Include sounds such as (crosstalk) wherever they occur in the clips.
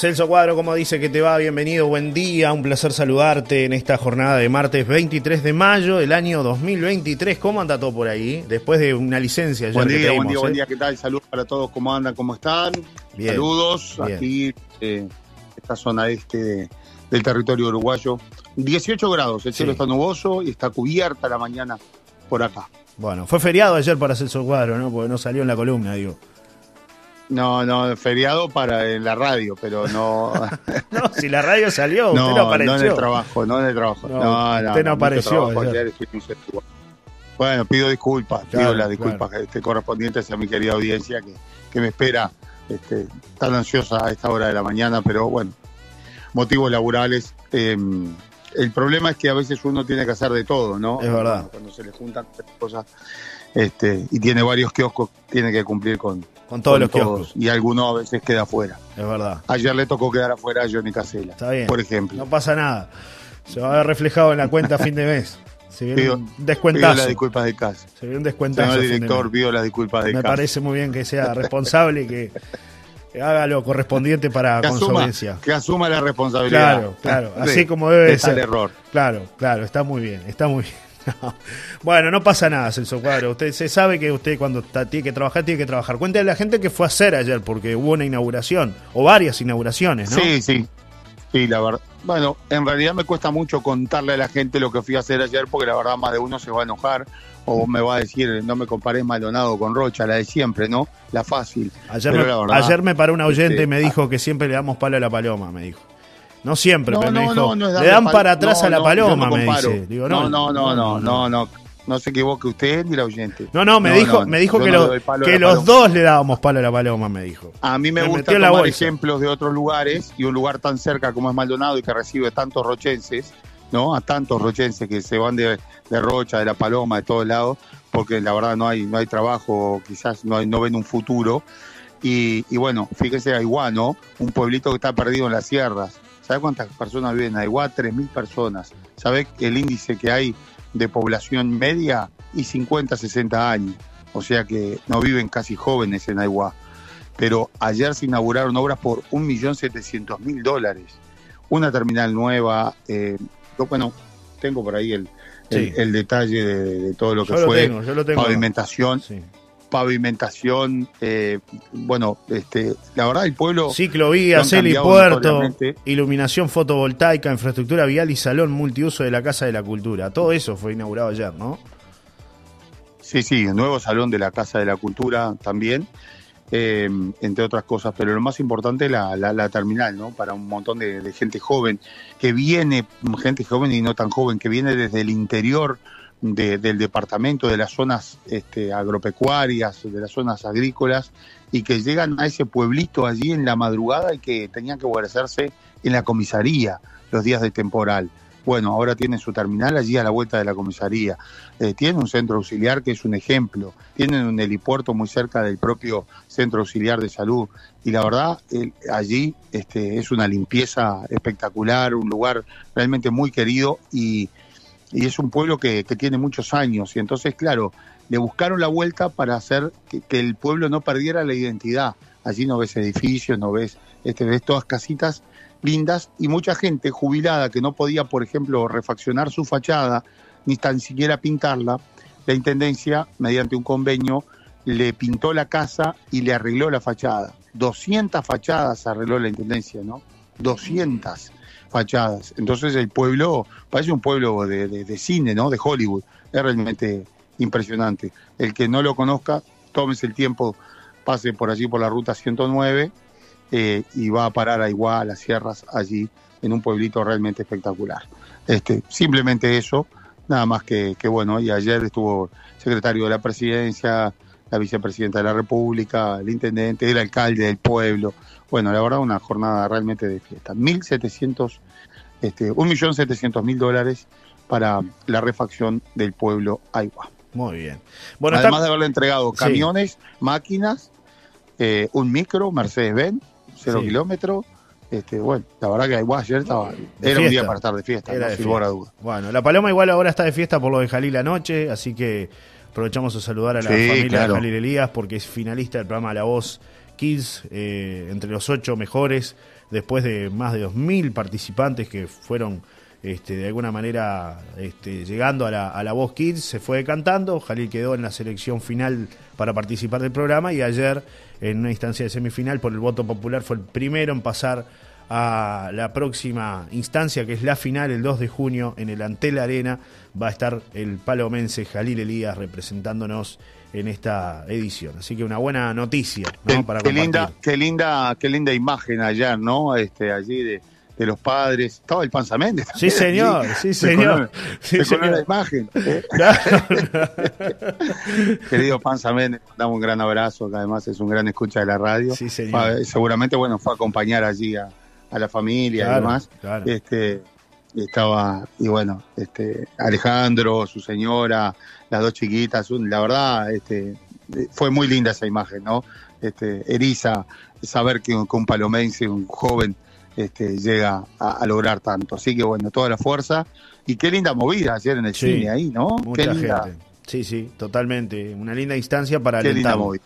Celso Cuadro, como dice que te va? Bienvenido, buen día, un placer saludarte en esta jornada de martes 23 de mayo del año 2023. ¿Cómo anda todo por ahí? Después de una licencia. Buen día, buen día, buen ¿eh? día, ¿qué tal? Saludos para todos, ¿cómo andan? ¿Cómo están? Bien, Saludos bien. aquí, eh, esta zona este del territorio uruguayo. 18 grados, el cielo Sí. está nuboso y está cubierta la mañana por acá. Bueno, fue feriado ayer para Celso Cuadro, ¿no? Porque no salió en la columna, digo. No, no, feriado para en la radio, pero no, (laughs) No, si la radio salió, usted no, no, apareció. no en el trabajo, no en el trabajo. No, No, no, usted no apareció. Bueno, pido disculpas, Claro, pido las disculpas este, correspondientes a mi querida audiencia que, que me espera este, tan ansiosa a esta hora de la mañana, pero bueno, motivos laborales. eh, el problema es que a veces uno tiene que hacer de todo, ¿no? Es verdad. Cuando se le juntan cosas este, y tiene varios kioscos, tiene que cumplir con, Con todos con los kioscos. Y alguno a veces queda afuera. Es verdad. Ayer le tocó quedar afuera a Johnny Casella, Está bien. por ejemplo. No pasa nada. Se va a ver reflejado en la cuenta a fin de mes. Se viene Pido- un Pido descuentazo. las disculpas de casa. Se viene un descuentazo. Señor director, pido las disculpas de Me casa. parece muy bien que sea responsable y que, haga lo correspondiente para que con su audiencia. que asuma la responsabilidad. Claro, claro, Sí, así como debe de está el ser. error. Claro, claro, está muy bien, está muy bien. (laughs) Bueno, no pasa nada, Celso Cuadro. Usted se sabe que usted cuando está- tiene que trabajar, tiene que trabajar. Cuéntale a la gente que fue a hacer ayer, porque hubo una inauguración, o varias inauguraciones, ¿no? Sí, sí. Sí, la verdad. Bueno, en realidad me cuesta mucho contarle a la gente lo que fui a hacer ayer porque la verdad más de uno se va a enojar o me va a decir, no me compares Maldonado con Rocha, la de siempre, ¿no? La fácil. Ayer, Pero me, la verdad, ayer me paró un oyente este, y me dijo que siempre le damos palo a la paloma, me dijo. No siempre, No, pero me no, dijo, no, le dan para atrás a la paloma, me dice. Digo, no, no, no, no, no, no, no se equivoque usted ni la oyente. No, no, me dijo, me dijo que, lo- a los dos le dábamos palo a la paloma, me dijo. A mí me, Me gusta la tomar ejemplos de otros lugares y un lugar tan cerca como es Maldonado y que recibe tantos rochenses, ¿no? A tantos rochenses que se van de, de Rocha, de La Paloma, de todos lados, porque la verdad no hay, no hay trabajo, quizás no, hay- no ven un futuro. Y, y bueno, fíjese Aiguá, ¿no? Un pueblito que está perdido en las sierras. ¿Sabe cuántas personas viven en Aiguá? 3.000 personas. ¿Sabe el índice que hay de población media? Y 50, 60 años. O sea que no viven casi jóvenes en Aiguá pero ayer se inauguraron obras por 1.700.000 dólares. Una terminal nueva, eh, yo, bueno, tengo por ahí el, el, Sí. el detalle de, de todo lo que Yo lo fue tengo, yo lo tengo. pavimentación, Sí. Pavimentación, eh, bueno, este, la verdad el pueblo Ciclovía, lo han helipuerto, iluminación fotovoltaica, infraestructura vial y salón multiuso de la Casa de la Cultura. Todo eso fue inaugurado ayer, ¿no? Sí, sí, el nuevo salón de la Casa de la Cultura también, eh, entre otras cosas, pero lo más importante la, la, la terminal, ¿no? Para un montón de, de gente joven, que viene, gente joven y no tan joven, que viene desde el interior de- del departamento, de las zonas este, agropecuarias, de las zonas agrícolas, y que llegan a ese pueblito allí en la madrugada y que tenían que guarecerse en la comisaría los días de temporal. Bueno, ahora tienen su terminal allí a la vuelta de la comisaría. Eh, tienen un centro auxiliar que es un ejemplo. Tienen un helipuerto muy cerca del propio centro auxiliar de salud. Y la verdad, allí este, es una limpieza espectacular, un lugar realmente muy querido y, y es un pueblo que, tiene muchos años. Y entonces, claro, le buscaron la vuelta para hacer que, que el pueblo no perdiera la identidad. Allí no ves edificios, no ves, este, ves todas casitas lindas y mucha gente jubilada que no podía, por ejemplo, refaccionar su fachada ni tan siquiera pintarla, la Intendencia, mediante un convenio, le pintó la casa y le arregló la fachada. 200 fachadas arregló la Intendencia, ¿no? 200 fachadas. Entonces el pueblo parece un pueblo de, de- cine, ¿no? De Hollywood. Es realmente impresionante. El que no lo conozca, tómese el tiempo, pase por allí por la ruta 109 eh, y va a parar a Iguá, a las sierras, allí, en un pueblito realmente espectacular. Este, simplemente eso, nada más que, que bueno, y ayer estuvo secretario de la presidencia, la vicepresidenta de la República, el intendente, el alcalde del pueblo. Bueno, la verdad, una jornada realmente de fiesta. 1.700, este, 1.700.000 dólares para la refacción del pueblo Aigua. Muy bien. Bueno, Además está- de haberle entregado Sí. camiones, máquinas, eh, un micro, Mercedes-Benz, cero Sí. kilómetros. Este, bueno, la verdad que Aiguá ayer estaba, De era un día para estar de fiesta, Era no, de sin fiesta. duda. Bueno, la Paloma igual ahora está de fiesta por lo de Jalil anoche, así que aprovechamos a saludar a la Sí, familia claro. de Jalil Elías porque es finalista del programa La Voz Kids entre los ocho mejores, después de más de 2.000 participantes que fueron este, de alguna manera este, llegando a la, a la Voz Kids, se fue cantando, Jalil quedó en la selección final para participar del programa y ayer en una instancia de semifinal por el voto popular fue el primero en pasar a la próxima instancia que es la final el 2 de junio en el Antel Arena. Va a estar el palomense Jalil Elías representándonos en esta edición. Así que una buena noticia, ¿no? Para qué linda, qué linda, qué linda imagen ayer, ¿no? Este allí de de los padres. Estaba el Panza Méndez. Sí, señor, sí, señor. Se sí, la imagen. ¿eh? Querido Panza Méndez, damos un gran abrazo, que además es un gran escucha de la radio. Sí, señor. seguramente, bueno, fue a acompañar allí a, la familia y demás. Este, estaba, y bueno, este, Alejandro, su señora, las dos chiquitas, la verdad, este, fue muy linda esa imagen, ¿no? Este, eriza saber que, que un palomense, un joven, este, llega a, lograr tanto. Así que bueno, toda la fuerza. Y qué linda movida ayer en el cine ahí, ¿no? Mucha gente. Sí, sí, totalmente. Una linda instancia para qué linda movida.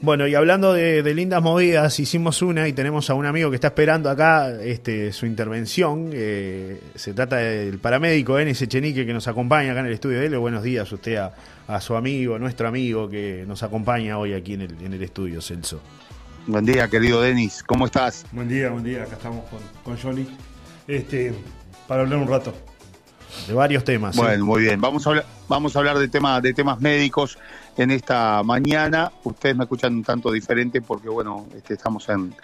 Bueno, y hablando de, lindas movidas, hicimos una y tenemos a un amigo que está esperando acá este, su intervención. Eh, se trata del paramédico Enes Echenique que nos acompaña acá en el estudio de él. Buenos días usted a, a, su amigo, nuestro amigo que nos acompaña hoy aquí en el, en el estudio, Celso. Buen día, querido Denis. ¿Cómo estás? Buen día, buen día. Acá estamos con, con Johnny. Este, para hablar un rato. De varios temas. Bueno, muy bien. Vamos a hablar, vamos a hablar de, tema, de temas médicos en esta mañana. Ustedes me escuchan un tanto diferente porque, bueno, este, estamos en,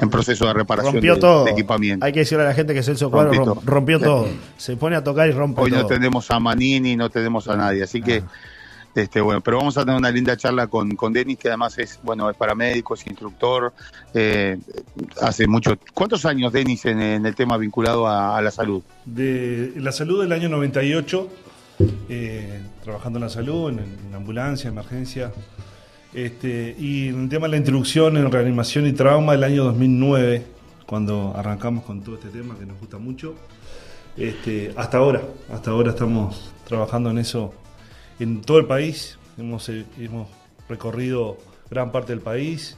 en proceso de reparación de, equipamiento. Hay que decirle a la gente que Celso Cuadro rompió, todo. Se pone a tocar y rompe todo. Hoy no tenemos a Manini, no tenemos a nadie. Así que ah. Este, bueno, pero vamos a tener una linda charla con, con Denis, que además es, bueno, es paramédico, es instructor, eh, hace mucho. ¿Cuántos años, Denis, en, el tema vinculado a, la salud? De la salud del año 98, eh, trabajando en la salud, en, en ambulancia, emergencia. Este, y en el tema de la introducción en reanimación y trauma del año 2009, cuando arrancamos con todo este tema que nos gusta mucho. Este, hasta ahora, hasta ahora estamos trabajando en eso en todo el país. Hemos, eh, recorrido gran parte del país.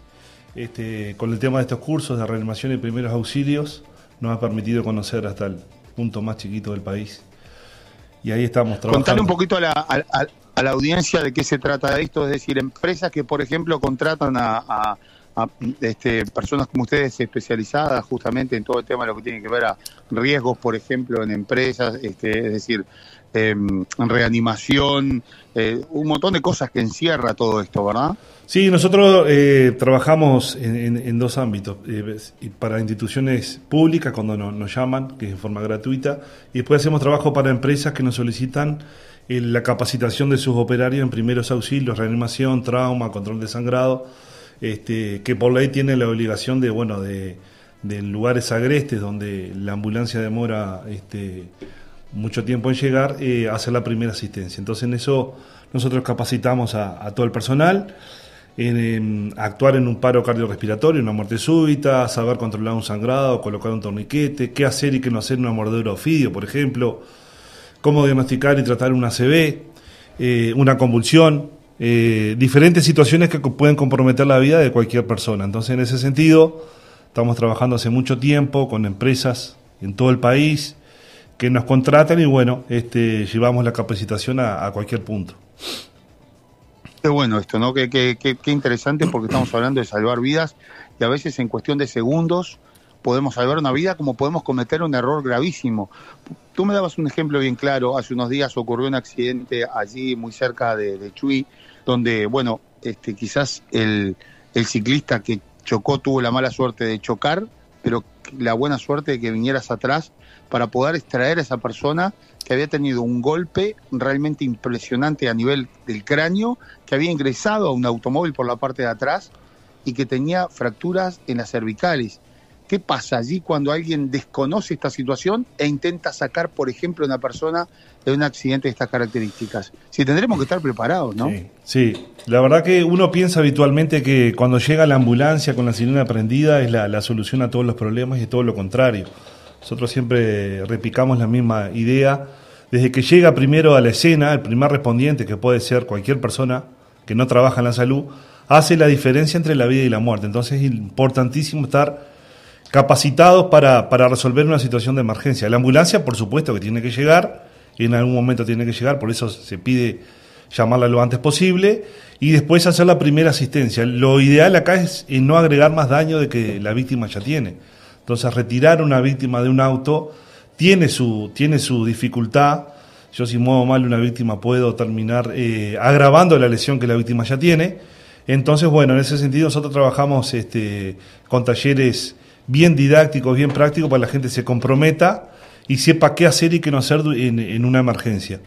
Este, con el tema de estos cursos de reanimación y primeros auxilios, nos ha permitido conocer hasta el punto más chiquito del país. Y ahí estamos trabajando. Contale un poquito a la, a, la audiencia de qué se trata de esto, es decir, empresas que, por ejemplo, contratan a, este, personas como ustedes especializadas justamente en todo el tema de lo que tiene que ver a riesgos, por ejemplo, en empresas, este, es decir, en em, reanimación, eh, un montón de cosas que encierra todo esto, ¿verdad? Sí, nosotros eh, trabajamos en, dos ámbitos, eh, para instituciones públicas cuando nos llaman, que es en forma gratuita, y después hacemos trabajo para empresas que nos solicitan la capacitación de sus operarios en primeros auxilios, reanimación, trauma, control de sangrado, este, que por ley tiene la obligación de, bueno, de, de lugares agrestes donde la ambulancia demora este, mucho tiempo en llegar, eh, hacer la primera asistencia. Entonces en eso nosotros capacitamos a, todo el personal, en, actuar en un paro cardiorrespiratorio, una muerte súbita, saber controlar un sangrado, colocar un torniquete, qué hacer y qué no hacer en una mordedura ofidio, por ejemplo, cómo diagnosticar y tratar una ACV, eh, una convulsión, eh, diferentes situaciones que pueden comprometer la vida de cualquier persona. Entonces en ese sentido estamos trabajando hace mucho tiempo con empresas en todo el país, que nos contratan y bueno, este, llevamos la capacitación a, cualquier punto. Qué bueno esto, ¿no? Qué, qué, qué, interesante porque estamos hablando de salvar vidas y a veces en cuestión de segundos podemos salvar una vida como podemos cometer un error gravísimo. Tú me dabas un ejemplo bien claro, hace unos días ocurrió un accidente allí muy cerca de, de Chuy, donde, bueno, este, quizás el, el ciclista que chocó tuvo la mala suerte de chocar, pero la buena suerte de que vinieras atrás para poder extraer a esa persona que había tenido un golpe realmente impresionante a nivel del cráneo, que había ingresado a un automóvil por la parte de atrás y que tenía fracturas en las cervicales. ¿Qué pasa allí cuando alguien desconoce esta situación e intenta sacar, por ejemplo, a una persona de un accidente de estas características? Si tendremos que estar preparados, ¿no? Sí, la verdad que uno piensa habitualmente que cuando llega la ambulancia con la sirena prendida es la, la solución a todos los problemas y es todo lo contrario. Nosotros siempre repicamos la misma idea. Desde que llega primero a la escena, el primer respondiente, que puede ser cualquier persona que no trabaja en la salud, hace la diferencia entre la vida y la muerte. Entonces es importantísimo estar capacitados para, para resolver una situación de emergencia. La ambulancia, por supuesto, que tiene que llegar, en algún momento tiene que llegar, por eso se pide llamarla lo antes posible y después hacer la primera asistencia. Lo ideal acá es no agregar más daño de que la víctima ya tiene. Entonces, retirar una víctima de un auto tiene su, tiene su dificultad. Yo si muevo mal una víctima puedo terminar eh, agravando la lesión que la víctima ya tiene. Entonces, bueno, en ese sentido nosotros trabajamos este, con talleres bien didácticos, bien prácticos, para que la gente se comprometa y sepa qué hacer y qué no hacer en, una emergencia.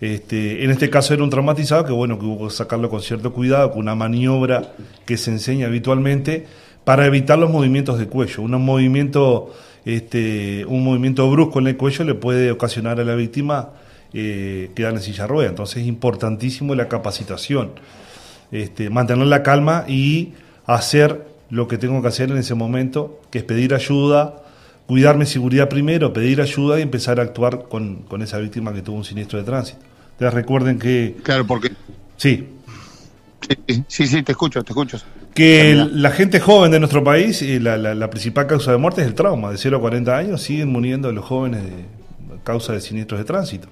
Este, en este caso era un traumatizado que bueno, que hubo que sacarlo con cierto cuidado, con una maniobra que se enseña habitualmente para evitar los movimientos de cuello. Un movimiento, este, un movimiento brusco en el cuello le puede ocasionar a la víctima eh, quedar en silla rueda. Entonces es importantísimo la capacitación, este, mantener la calma y hacer lo que tengo que hacer en ese momento, que es pedir ayuda, cuidarme seguridad primero, pedir ayuda y empezar a actuar con, con esa víctima que tuvo un siniestro de tránsito. Entonces recuerden que... Claro, porque... Sí. Sí, sí, te escucho, te escucho. Que la gente joven de nuestro país, y la, la, principal causa de muerte es el trauma. De 0 a 40 años siguen muriendo los jóvenes de causa de siniestros de tránsito.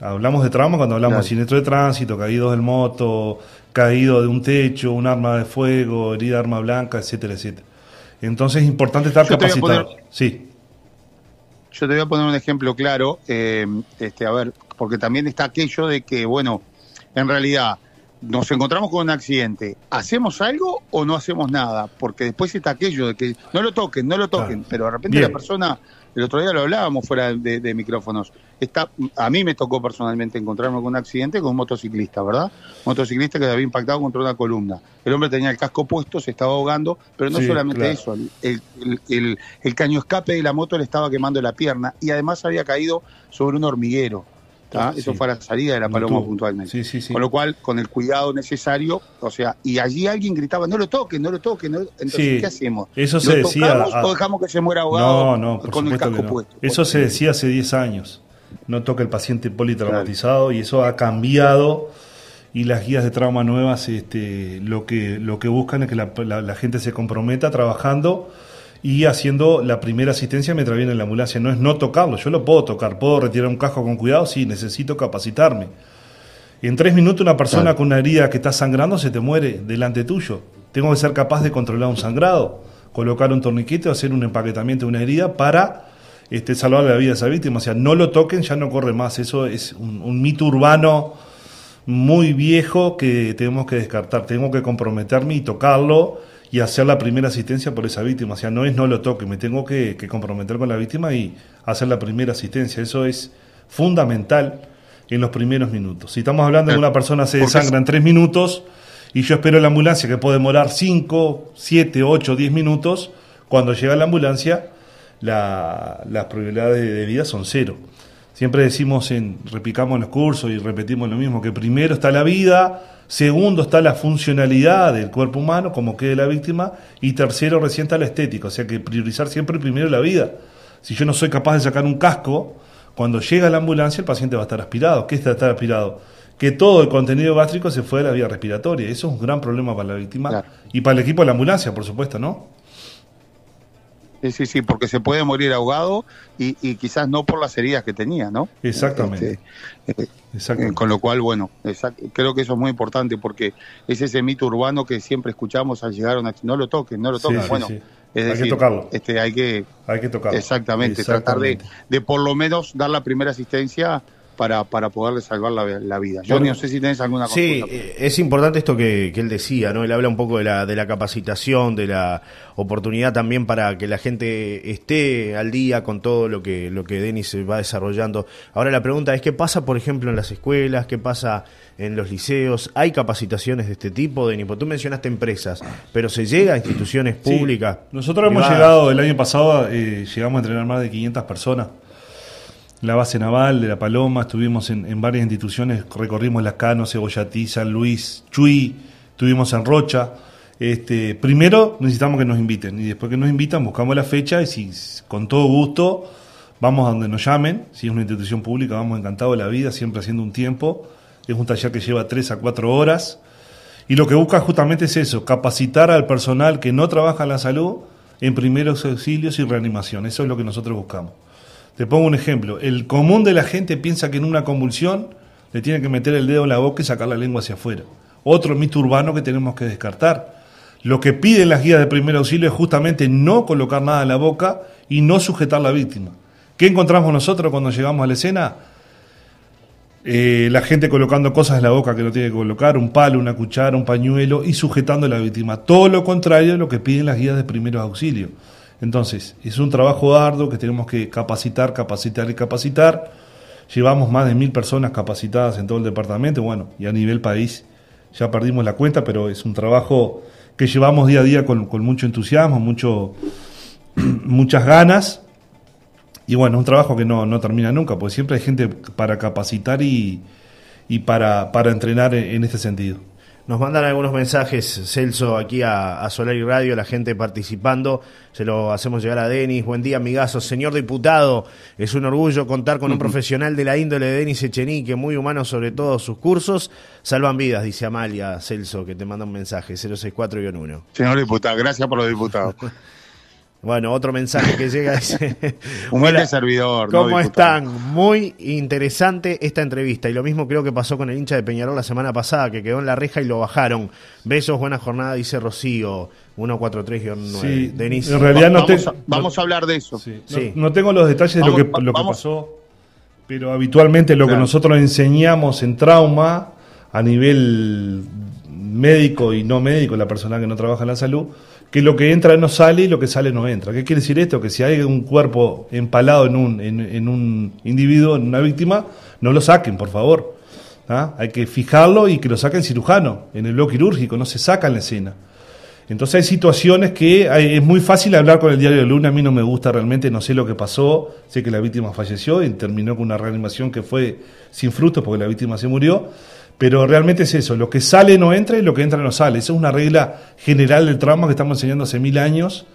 Hablamos de trauma cuando hablamos de siniestro de tránsito, caídos del moto, caído de un techo, un arma de fuego, herida de arma blanca, etcétera, etcétera. Entonces es importante estar capacitado. sí. Yo te voy a poner un ejemplo claro, eh, este, a ver, porque también está aquello de que, bueno, en realidad nos encontramos con un accidente, ¿hacemos algo o no hacemos nada? Porque después está aquello de que no lo toquen, no lo toquen, pero de repente la persona, el otro día lo hablábamos fuera de, micrófonos, está, a mí me tocó personalmente encontrarme con un accidente con un motociclista, ¿verdad? Un motociclista que había impactado contra una columna. El hombre tenía el casco puesto, se estaba ahogando, pero no solamente eso, el, el, el caño escape de la moto le estaba quemando la pierna y además había caído sobre un hormiguero. Eso fue a la salida de la Paloma puntualmente. con lo cual, con el cuidado necesario, o sea, y allí alguien gritaba, no lo toquen, no lo toquen. Entonces, ¿qué hacemos? Eso se decía. ¿O dejamos que se muera ahogado no, no, con el casco puesto? Eso se decía hace 10 años. No toque el paciente politraumatizado y eso ha cambiado y las guías de trauma nuevas este, lo que lo que buscan es que la gente se comprometa trabajando y haciendo la primera asistencia mientras viene la ambulancia. No es no tocarlo, yo lo puedo tocar, puedo retirar un casco con cuidado, sí, necesito capacitarme. En tres minutos una persona con una herida que está sangrando se te muere delante tuyo. Tengo que ser capaz de controlar un sangrado, colocar un torniquete o hacer un empaquetamiento de una herida para este, salvar la vida de esa víctima. O sea, no lo toquen, ya no corre más. Eso es un, un mito urbano muy viejo que tenemos que descartar. Tengo que comprometerme y tocarlo y hacer la primera asistencia por esa víctima. O sea, no es no lo toque, me tengo que, comprometer con la víctima y hacer la primera asistencia. Eso es fundamental en los primeros minutos. Si estamos hablando de una persona se desangra en tres minutos y yo espero la ambulancia que puede demorar cinco, siete, ocho, diez minutos, cuando llega la ambulancia las probabilidades de vida son cero. Siempre decimos, en, repicamos en los cursos y repetimos lo mismo, que primero está la vida, Segundo está la funcionalidad del cuerpo humano, como quede la víctima. Y tercero recién está la estética, o sea que priorizar siempre primero la vida. Si yo no soy capaz de sacar un casco, cuando llega la ambulancia el paciente va a estar aspirado. ¿Qué está estar aspirado? Que todo el contenido gástrico se fue de la vía respiratoria. Eso es un gran problema para la víctima y para el equipo de la ambulancia, por supuesto, ¿no? Sí, sí, sí, porque se puede morir ahogado y, quizás no por las heridas que tenía, ¿no? Exactamente. Este, eh, con lo cual, bueno, creo que eso es muy importante porque es ese mito urbano que siempre escuchamos al llegar a una... No lo toquen, no lo toquen. bueno, Es hay que tocarlo. Este, hay que, hay que tocarlo. Exactamente, tratar de, de por lo menos dar la primera asistencia para, para poderle salvar la, vida. Yo no sé si tenés alguna cosa. Sí, eh, es importante esto que, que, él decía, ¿no? Él habla un poco de la, de la capacitación, de la oportunidad también para que la gente esté al día con todo lo que, lo que Denis va desarrollando. Ahora la pregunta es, ¿qué pasa, por ejemplo, en las escuelas? ¿Qué pasa en los liceos? ¿Hay capacitaciones de este tipo, Denis? Porque tú mencionaste empresas, pero ¿se llega a instituciones públicas? Nosotros hemos llegado, el año pasado, eh, llegamos a entrenar más de 500 personas la base naval de La Paloma, estuvimos en, varias instituciones, recorrimos Las Cano, Cebollatí, San Luis, Chuy, estuvimos en Rocha. Este, primero necesitamos que nos inviten y después que nos invitan buscamos la fecha y si con todo gusto vamos a donde nos llamen, si es una institución pública vamos encantados de la vida, siempre haciendo un tiempo. Es un taller que lleva tres a cuatro horas Y lo que busca justamente es eso, capacitar al personal que no trabaja en la salud en primeros auxilios y reanimación. Eso es lo que nosotros buscamos. Te pongo un ejemplo. El común de la gente piensa que en una convulsión le tiene que meter el dedo en la boca y sacar la lengua hacia afuera. Otro mito urbano que tenemos que descartar. Lo que piden las guías de primer auxilio es justamente no colocar nada en la boca y no sujetar a la víctima. ¿Qué encontramos nosotros cuando llegamos a la escena? Eh, la gente colocando cosas en la boca que no tiene que colocar, un palo, una cuchara, un pañuelo y sujetando a la víctima. Todo lo contrario de lo que piden las guías de primeros auxilios. Entonces, es un trabajo arduo que tenemos que capacitar, capacitar y capacitar. Llevamos más de mil personas capacitadas en todo el departamento, bueno, y a nivel país ya perdimos la cuenta, pero es un trabajo que llevamos día a día con, mucho entusiasmo, mucho, (clears throat) muchas ganas y bueno, un trabajo que no, no termina nunca, porque siempre hay gente para capacitar y, y para, para entrenar en, este sentido. Nos mandan algunos mensajes, Celso, aquí a, a, Solar y Radio, la gente participando. Se lo hacemos llegar a Denis. Buen día, amigazos. Señor diputado, es un orgullo contar con un profesional de la índole de Denis Echenique, muy humano sobre todo sus cursos. Salvan vidas, dice Amalia Celso, que te manda un mensaje, 064-1. Señor diputado, gracias por los diputados. (laughs) Bueno, otro mensaje que llega dice: (laughs) Humilde servidor. ¿Cómo están? Muy interesante esta entrevista. Y lo mismo creo que pasó con el hincha de Peñarol la semana pasada, que quedó en la reja y lo bajaron. Besos, buena jornada, dice Rocío. 143-9. Sí, En realidad no vamos, a, vamos a hablar de eso. Sí. No, tengo los detalles de lo, que, lo que pasó, pero habitualmente lo que nosotros enseñamos en trauma a nivel médico y no médico, la persona que no trabaja en la salud, que lo que entra no sale y lo que sale no entra. ¿Qué quiere decir esto? Que si hay un cuerpo empalado en un, en, un individuo, en una víctima, no lo saquen, por favor. ¿Ah? Hay que fijarlo y que lo saquen cirujano, en el bloque quirúrgico, no se saca en la escena. Entonces hay situaciones que es muy fácil hablar con el diario de Luna, a mí no me gusta realmente, no sé lo que pasó, sé que la víctima falleció y terminó con una reanimación que fue sin frutos porque la víctima se murió, pero realmente es eso, lo que sale no entra y lo que entra no sale. Esa es una regla general del trauma que estamos enseñando hace mil años.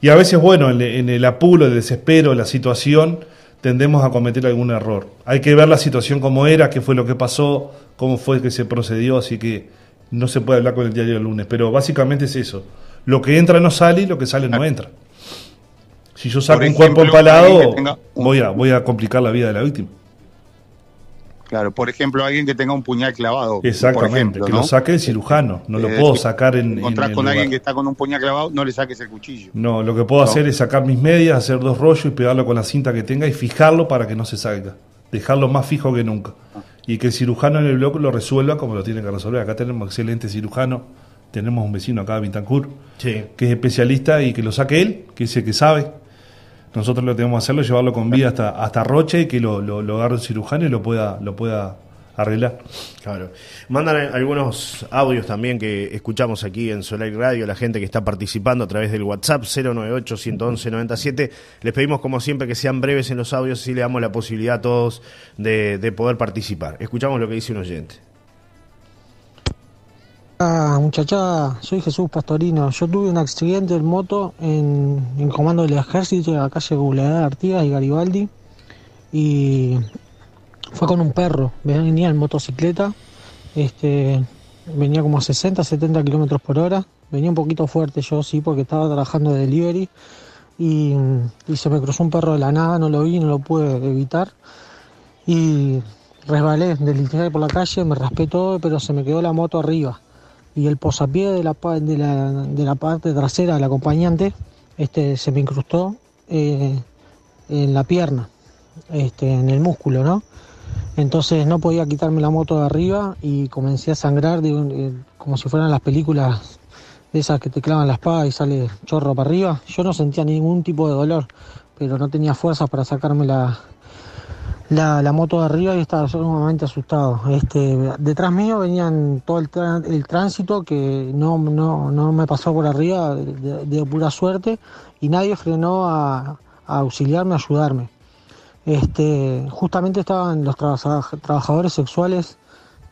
Y a veces, bueno, en, el apuro, el desespero, la situación, tendemos a cometer algún error. Hay que ver la situación como era, qué fue lo que pasó, cómo fue que se procedió, así que no se puede hablar con el diario del lunes. Pero básicamente es eso. Lo que entra no sale y lo que sale no entra. Si yo saco un cuerpo empalado, voy, a, voy a complicar la vida de la víctima. Claro, por ejemplo, alguien que tenga un puñal clavado. Exactamente, que lo saque el cirujano, no lo eh, puedo sacar en. Encontrás con alguien que está con un puñal clavado, no le saques el cuchillo. No, lo que puedo hacer es sacar mis medias, hacer dos rollos y pegarlo con la cinta que tenga y fijarlo para que no se salga. Dejarlo más fijo que nunca. Ah. Y que el cirujano en el bloque lo resuelva como lo tiene que resolver. Acá tenemos excelente cirujano, tenemos un vecino acá, Vintancourt, que es especialista y que lo saque él, que es el que sabe nosotros lo tenemos que hacerlo, llevarlo con vida hasta, hasta Roche y que lo, lo, agarre un cirujano y lo pueda, lo pueda arreglar. Claro. Mandan algunos audios también que escuchamos aquí en Solar Radio, la gente que está participando a través del WhatsApp 098-111-97. Les pedimos como siempre que sean breves en los audios y le damos la posibilidad a todos de, de poder participar. Escuchamos lo que dice un oyente. Ah, muchacha, soy Jesús Pastorino. Yo tuve un accidente en moto en, comando del ejército en la calle Bulegar Artigas y Garibaldi. Y fue con un perro. Venía en motocicleta. Este, venía como a 60, 70 kilómetros por hora. Venía un poquito fuerte yo, sí, porque estaba trabajando de delivery. Y, y se me cruzó un perro de la nada, no lo vi, no lo pude evitar. Y resbalé, deslizé por la calle, me raspé todo, pero se me quedó la moto arriba y el posapié de la, de la, de la parte trasera del acompañante este, se me incrustó eh, en la pierna, este, en el músculo, ¿no? Entonces no podía quitarme la moto de arriba y comencé a sangrar de, como si fueran las películas de esas que te clavan la espada y sale chorro para arriba. Yo no sentía ningún tipo de dolor, pero no tenía fuerzas para sacarme la, la, moto de arriba y estaba sumamente asustado. Este, detrás mío venían todo el, el tránsito que no, no, me pasó por arriba de, pura suerte y nadie frenó a, auxiliarme, a ayudarme. Este, justamente estaban los trabajadores sexuales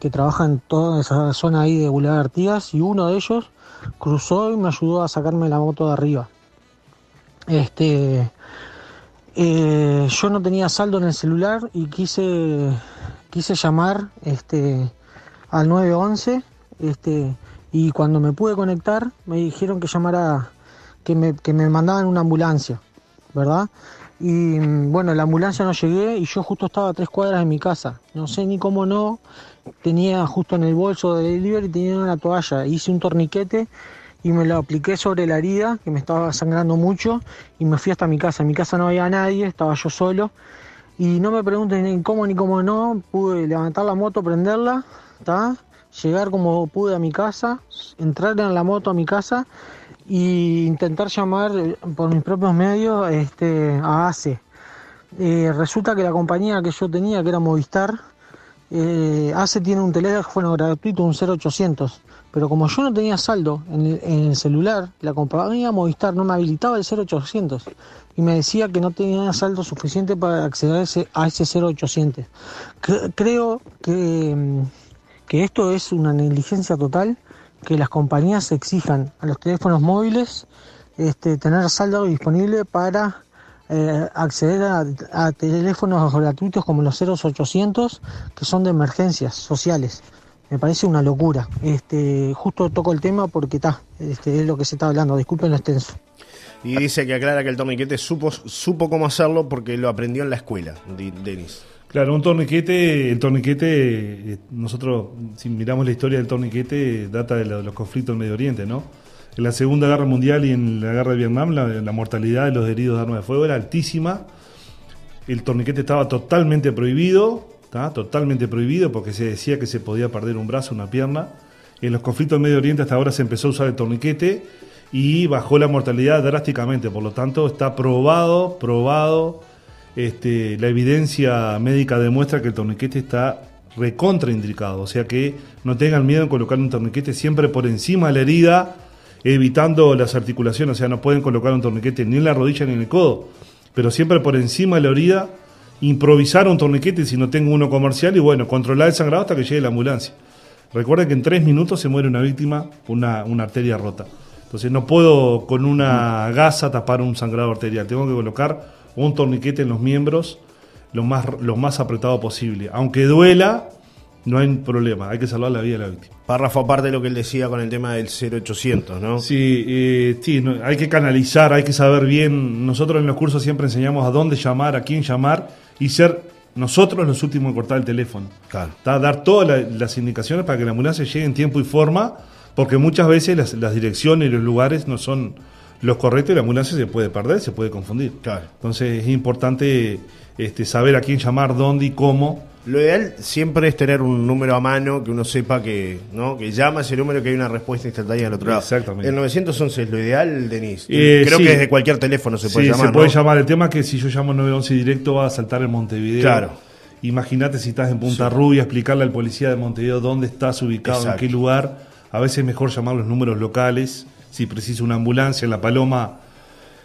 que trabajan toda esa zona ahí de Boulevard Artigas y uno de ellos cruzó y me ayudó a sacarme la moto de arriba. Este, eh, yo no tenía saldo en el celular y quise, quise llamar este, al 911 este, y cuando me pude conectar me dijeron que llamara, que me, que me mandaban una ambulancia, ¿verdad? Y mm, bueno, la ambulancia no llegué y yo justo estaba a tres cuadras de mi casa. No sé ni cómo no. Tenía justo en el bolso de delivery tenía una toalla. Hice un torniquete y me lo apliqué sobre la herida que me estaba sangrando mucho y me fui hasta mi casa. En mi casa no había nadie, estaba yo solo. Y no me pregunten ni cómo ni cómo no. Pude levantar la moto, prenderla, ¿está? llegar como pude a mi casa, entrar en la moto a mi casa y intentar llamar eh, por mis propios medios este, a ACE. Eh, resulta que la compañía que yo tenía, que era Movistar, eh, ACE tiene un teléfono gratuito, un 0800, pero como yo no tenía saldo en el, celular, la compañía Movistar no me habilitaba el 0800 y me decía que no tenía saldo suficiente para acceder a ese, a ese 0800. creo que, mm, que esto es una negligencia total que las compañías exijan a los teléfonos móviles este, tener saldo disponible para eh, acceder a, teléfonos gratuitos como los 0800 que son de emergencias sociales. Me parece una locura. Este, justo toco el tema porque está, este, es lo que se está hablando. Disculpen lo extenso. Y dice que aclara que el torniquete supo, supo cómo hacerlo porque lo aprendió en la escuela, Denis. Claro, un torniquete, el torniquete, eh, nosotros si miramos la historia del torniquete, data de, los conflictos en Medio Oriente, ¿no? En la Segunda Guerra Mundial y en la Guerra de Vietnam, la, mortalidad de los heridos de armas de fuego era altísima. El torniquete estaba totalmente prohibido, totalmente prohibido porque se decía que se podía perder un brazo, una pierna. En los conflictos en Medio Oriente hasta ahora se empezó a usar el torniquete y bajó la mortalidad drásticamente. Por lo tanto, está probado, probado este, la evidencia médica demuestra que el torniquete está recontraindicado, o sea que no tengan miedo en colocar un torniquete siempre por encima de la herida, evitando las articulaciones, o sea, no pueden colocar un torniquete ni en la rodilla ni en el codo, pero siempre por encima de la herida, improvisar un torniquete si no tengo uno comercial y bueno, controlar el sangrado hasta que llegue la ambulancia. Recuerden que en tres minutos se muere una víctima por una, una arteria rota. Entonces no puedo con una gasa tapar un sangrado arterial, tengo que colocar un torniquete en los miembros lo más, lo más apretado posible. Aunque duela, no hay problema, hay que salvar la vida de la víctima. Párrafo aparte de lo que él decía con el tema del 0800, ¿no? Sí, eh, sí hay que canalizar, hay que saber bien. Nosotros en los cursos siempre enseñamos a dónde llamar, a quién llamar y ser nosotros los últimos en cortar el teléfono. Claro. Dar todas las indicaciones para que la ambulancia llegue en tiempo y forma, porque muchas veces las, las direcciones y los lugares no son los correctos y la ambulancia se puede perder, se puede confundir. Claro. Entonces es importante este, saber a quién llamar, dónde y cómo. Lo ideal siempre es tener un número a mano que uno sepa que no que llama ese número que hay una respuesta instantánea al otro lado. Exactamente. El 911 es lo ideal, Denis. Eh, Creo que desde cualquier teléfono se puede llamar. se puede llamar. El tema es que si yo llamo 911 directo va a saltar en Montevideo. Claro. Imagínate si estás en Punta Rubia, explicarle al policía de Montevideo dónde estás ubicado, en qué lugar. A veces es mejor llamar los números locales si precisa una ambulancia en La Paloma,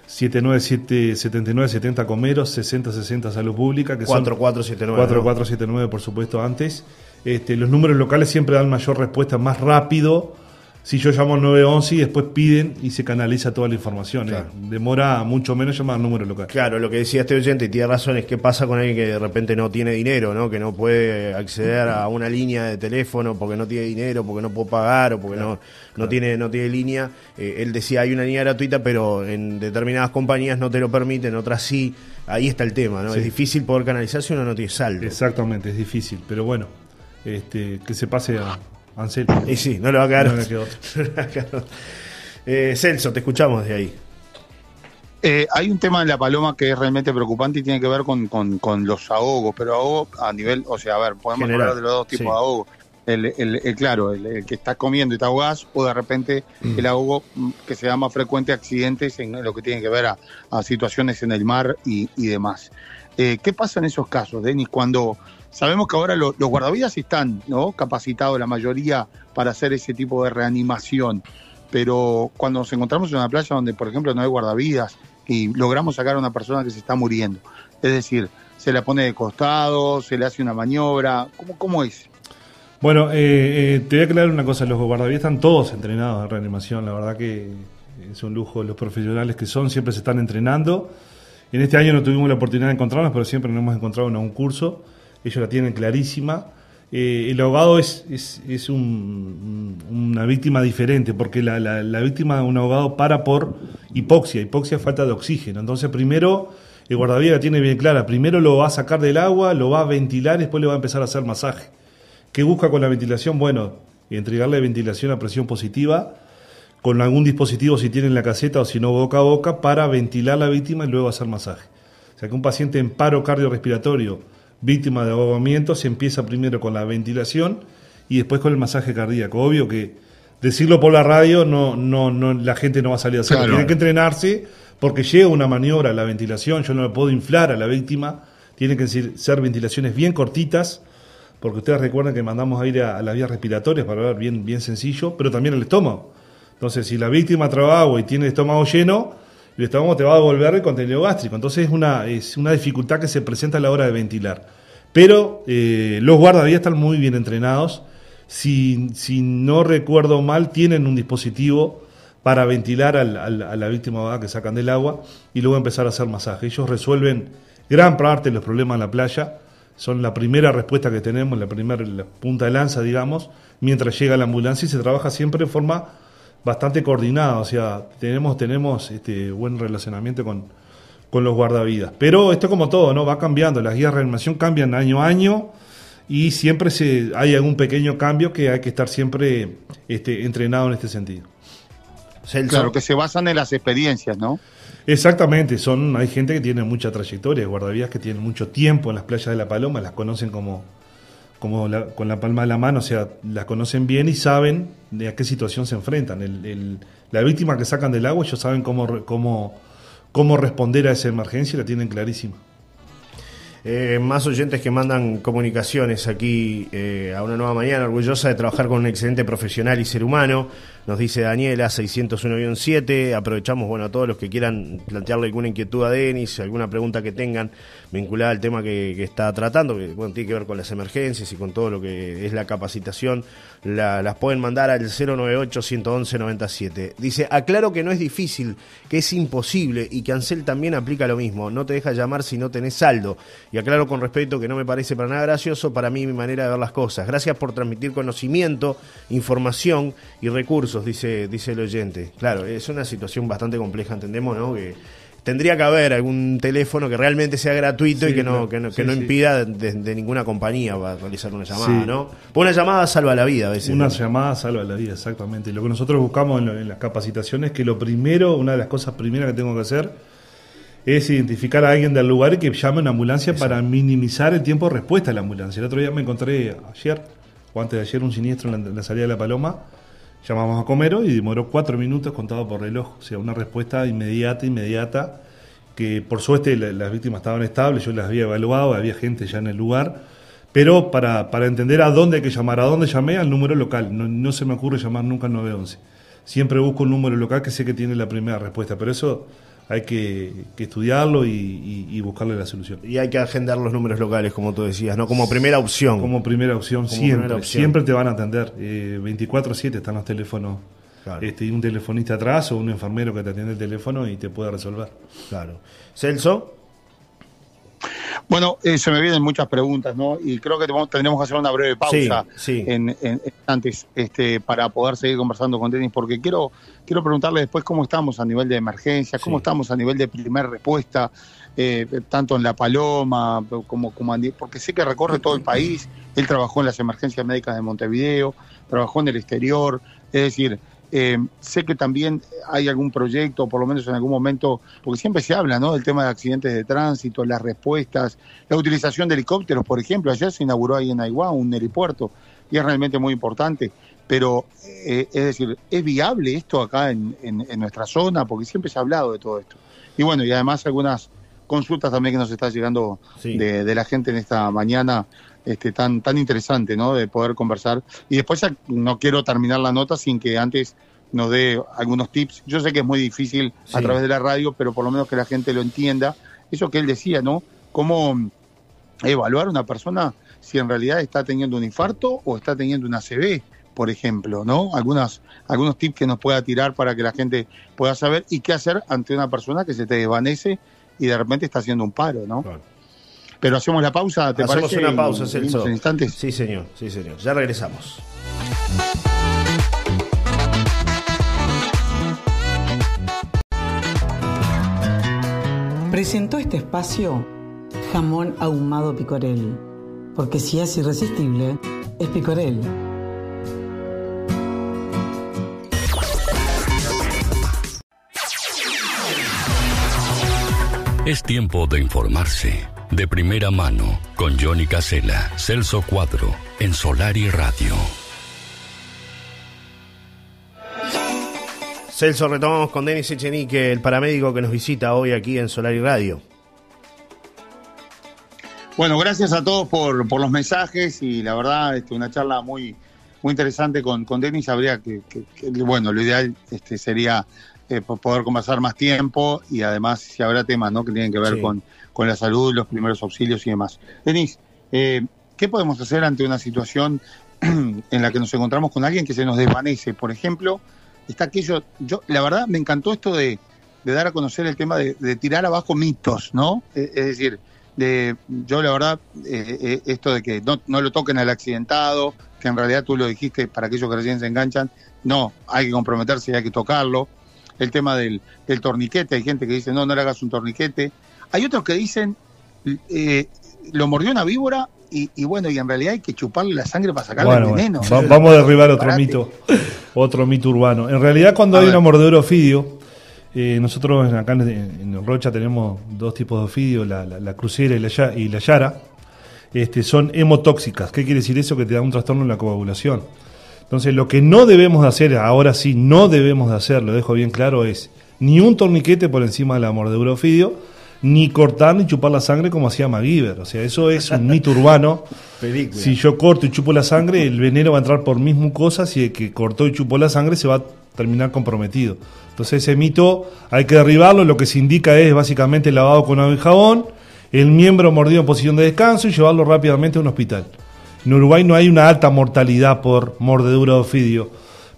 797-7970 Comeros, 6060 Salud Pública, que 4479. 4479, por supuesto, antes. Este, los números locales siempre dan mayor respuesta, más rápido si yo llamo al 911 y después piden y se canaliza toda la información. ¿eh? Demora mucho menos llamar al número local. Claro, lo que decía este oyente, y tiene razón, es qué pasa con alguien que de repente no tiene dinero, ¿no? que no puede acceder a una línea de teléfono porque no tiene dinero, porque no puede pagar o porque no, no, tiene, no tiene línea. Eh, él decía, hay una línea gratuita, pero en determinadas compañías no te lo permiten, otras sí. Ahí está el tema, ¿no? Es difícil poder canalizar si uno no tiene saldo. Exactamente, es difícil, pero bueno, este, que se pase a y sí, no le va a quedar. (laughs) Eh, Celso, te escuchamos de ahí. Eh, hay un tema en la paloma que es realmente preocupante y tiene que ver con, los ahogos, pero ahogo a nivel, o sea, a ver, podemos hablar de los dos tipos de ahogos. El, claro, el, que está comiendo y te ahogas, o de repente mm. el ahogo mm, que se llama frecuente accidentes en lo que tiene que ver a, situaciones en el mar y, demás. Eh, ¿Qué pasa en esos casos, Denis, cuando Sabemos que ahora los guardavidas están ¿no? capacitados, la mayoría, para hacer ese tipo de reanimación, pero cuando nos encontramos en una playa donde, por ejemplo, no hay guardavidas y logramos sacar a una persona que se está muriendo, es decir, se la pone de costado, se le hace una maniobra, ¿cómo, cómo es? Bueno, eh, eh, te voy a aclarar una cosa, los guardavidas están todos entrenados en reanimación, la verdad que es un lujo los profesionales que son, siempre se están entrenando. En este año no tuvimos la oportunidad de encontrarnos, pero siempre nos hemos encontrado en un curso ellos la tienen clarísima. eh, el ahogado es, es, una víctima diferente, porque la, la, víctima de un ahogado para por hipoxia, hipoxia falta de oxígeno. Entonces primero, el guardavidas tiene bien clara, primero lo va a sacar del agua, lo va a ventilar después le va a empezar a hacer masaje. ¿Qué busca con la ventilación? Bueno, entregarle ventilación a presión positiva con algún dispositivo si tiene en la caseta o si no boca a boca para ventilar la víctima y luego hacer masaje. O sea que un paciente en paro cardiorrespiratorio víctima de ahogamiento, se empieza primero con la ventilación y después con el masaje cardíaco. Obvio que decirlo por la radio no, no, no la gente no va a salir a hacerlo. Tiene que entrenarse porque llega una maniobra a la ventilación, yo no le puedo inflar a la víctima, tiene que ser ventilaciones bien cortitas, porque ustedes recuerdan que mandamos aire a, las vías respiratorias para ver bien, bien sencillo, pero también al estómago. Entonces, si la víctima trabaja agua y tiene el estómago lleno, el estómago te va a devolver el contenido gástrico. Entonces es una, es una dificultad que se presenta a la hora de ventilar. Pero eh, los guardavías están muy bien entrenados. Si, si, no recuerdo mal, tienen un dispositivo para ventilar a la víctima que sacan del agua y luego empezar a hacer masaje. Ellos resuelven gran parte de los problemas en la playa. Son la primera respuesta que tenemos, la primera punta de lanza, digamos, mientras llega la ambulancia y se trabaja siempre de forma bastante coordinada, o sea, tenemos, tenemos este buen relacionamiento con, con los guardavidas. Pero esto como todo, ¿no? Va cambiando, las guías de reanimación cambian año a año y siempre se, hay algún pequeño cambio que hay que estar siempre este, entrenado en este sentido. Claro, que se basan en las experiencias, ¿no? Exactamente, son, hay gente que tiene mucha trayectoria, guardavidas que tienen mucho tiempo en las playas de La Paloma, las conocen como, como con la palma de la mano, o sea, las conocen bien y saben de a qué situación se enfrentan. El, la víctima que sacan del agua, ellos saben cómo, cómo, cómo responder a esa emergencia y la tienen clarísima. Eh, más oyentes que mandan comunicaciones aquí eh, a una nueva mañana, orgullosa de trabajar con un excelente profesional y ser humano. Nos dice Daniela 601-7. Aprovechamos bueno a todos los que quieran plantearle alguna inquietud a Denis, alguna pregunta que tengan vinculada al tema que, está tratando, que bueno, tiene que ver con las emergencias y con todo lo que es la capacitación. las pueden mandar al 098-111-97. Dice, aclaro que no es difícil, que es imposible y que Ansel también aplica lo mismo. No te deja llamar si no tenés saldo. Y aclaro con respeto que no me parece para nada gracioso para mí mi manera de ver las cosas. Gracias por transmitir conocimiento, información y recursos dice, dice el oyente. Claro, es una situación bastante compleja, entendemos, ¿no? Que tendría que haber algún teléfono que realmente sea gratuito y que no, que no, que no impida de, ninguna compañía para realizar una llamada, ¿no? una llamada salva la vida a veces. Una llamada salva la vida, exactamente. Lo que nosotros buscamos en, las capacitaciones es que lo primero, una de las cosas primeras que tengo que hacer es identificar a alguien del lugar y que llame a una ambulancia para minimizar el tiempo de respuesta a la ambulancia. El otro día me encontré ayer, o antes de ayer, un siniestro en la salida de La Paloma Llamamos a Comero y demoró cuatro minutos contado por reloj. O sea, una respuesta inmediata, inmediata, que por suerte las víctimas estaban estables, yo las había evaluado, había gente ya en el lugar. Pero para, para entender a dónde hay que llamar, a dónde llamé, al número local. No, se me ocurre llamar nunca al 911. Siempre busco un número local que sé que tiene la primera respuesta. Pero eso hay que, estudiarlo y, buscarle la solución. Y hay que agendar los números locales, como tú decías, ¿no? Como primera opción. Como primera opción, siempre. Siempre te van a atender. Eh, 24-7 están los teléfonos. Este, y un telefonista atrás o un enfermero que te atiende el teléfono y te puede resolver. Claro. Celso. Bueno, eh, se me vienen muchas preguntas, ¿no? Y creo que tendremos que hacer una breve pausa En, antes este, para poder seguir conversando con Denis, porque quiero, quiero preguntarle después cómo estamos a nivel de emergencia, cómo estamos a nivel de primer respuesta, eh, tanto en La Paloma como, como porque sé que recorre todo el país. Él trabajó en las emergencias médicas de Montevideo, trabajó en el exterior, es decir, eh, sé que también hay algún proyecto, por lo menos en algún momento, porque siempre se habla ¿no? del tema de accidentes de tránsito, las respuestas, la utilización de helicópteros, por ejemplo. Ayer se inauguró ahí en Aiguá un helipuerto y es realmente muy importante. Pero, eh, es decir, ¿es viable esto acá en, nuestra zona? Porque siempre se ha hablado de todo esto. Y bueno, y además algunas consultas también que nos está llegando de, de, la gente en esta mañana este, tan, tan interesante, ¿no? De poder conversar. Y después no quiero terminar la nota sin que antes nos dé algunos tips. Yo sé que es muy difícil a través de la radio, pero por lo menos que la gente lo entienda. Eso que él decía, ¿no? Cómo evaluar a una persona si en realidad está teniendo un infarto o está teniendo una ACV, por ejemplo, ¿no? Algunas, algunos tips que nos pueda tirar para que la gente pueda saber y qué hacer ante una persona que se te desvanece y de repente está haciendo un paro, ¿no? Pero hacemos la pausa, ¿te Hacemos parece? una pausa, Celso. en instantes. Sí, señor, sí, señor. Ya regresamos. Presentó este espacio Jamón Ahumado Picorel. Porque si es irresistible, es Picorel. Es tiempo de informarse. De primera mano, con Johnny Casella, Celso Cuadro, en Solar y Radio. Celso, retomamos con Denis Echenique, el paramédico que nos visita hoy aquí en Solar y Radio. Bueno, gracias a todos por, por los mensajes y la verdad, este, una charla muy, muy interesante con, con Denis. Habría que, que- que- bueno, lo ideal este, sería eh, po- poder conversar más tiempo y además si habrá temas ¿no? que tienen que ver Sí. con, con la salud, los primeros auxilios y demás. Denis, eh, ¿qué podemos hacer ante una situación (clears throat) en la que nos encontramos con alguien que se nos desvanece? Por ejemplo, está aquello, yo, la verdad me encantó esto de, de dar a conocer el tema de, de tirar abajo mitos, ¿no? Es decir, de, yo la verdad, eh, eh, esto de que no, no lo toquen al accidentado, que en realidad tú lo dijiste para aquellos que recién se enganchan, no, hay que comprometerse y hay que tocarlo. El tema del, del torniquete, hay gente que dice, no, no le hagas un torniquete. Hay otros que dicen, eh, lo mordió una víbora y, y bueno, y en realidad hay que chuparle la sangre para sacarle Bueno, el veneno. va- vamos a derribar otro Parate. mito, otro mito urbano. En realidad, cuando A hay ver. una mordedura ofidio, eh, nosotros acá en, en Rocha tenemos dos tipos de ofidio, la, la- la crucera y la, y la yara. Este, son hemotóxicas. ¿Qué quiere decir eso? Que te da un trastorno en la coagulación. Entonces, lo que no debemos de hacer, ahora sí, no debemos de hacer, lo dejo bien claro, es ni un torniquete por encima de la mordedura ofidio, ni cortar ni chupar la sangre como hacía MacGyver. O sea, eso es un mito urbano. (laughs) Película. Si yo corto y chupo la sangre, el veneno va a entrar por mis mucosas y el que cortó y chupó la sangre se va a terminar comprometido. Entonces ese mito hay que derribarlo, lo que se indica es básicamente el lavado con agua y jabón, el miembro mordido en posición de descanso y llevarlo rápidamente a un hospital. En Uruguay no hay una alta mortalidad por mordedura de ofidio,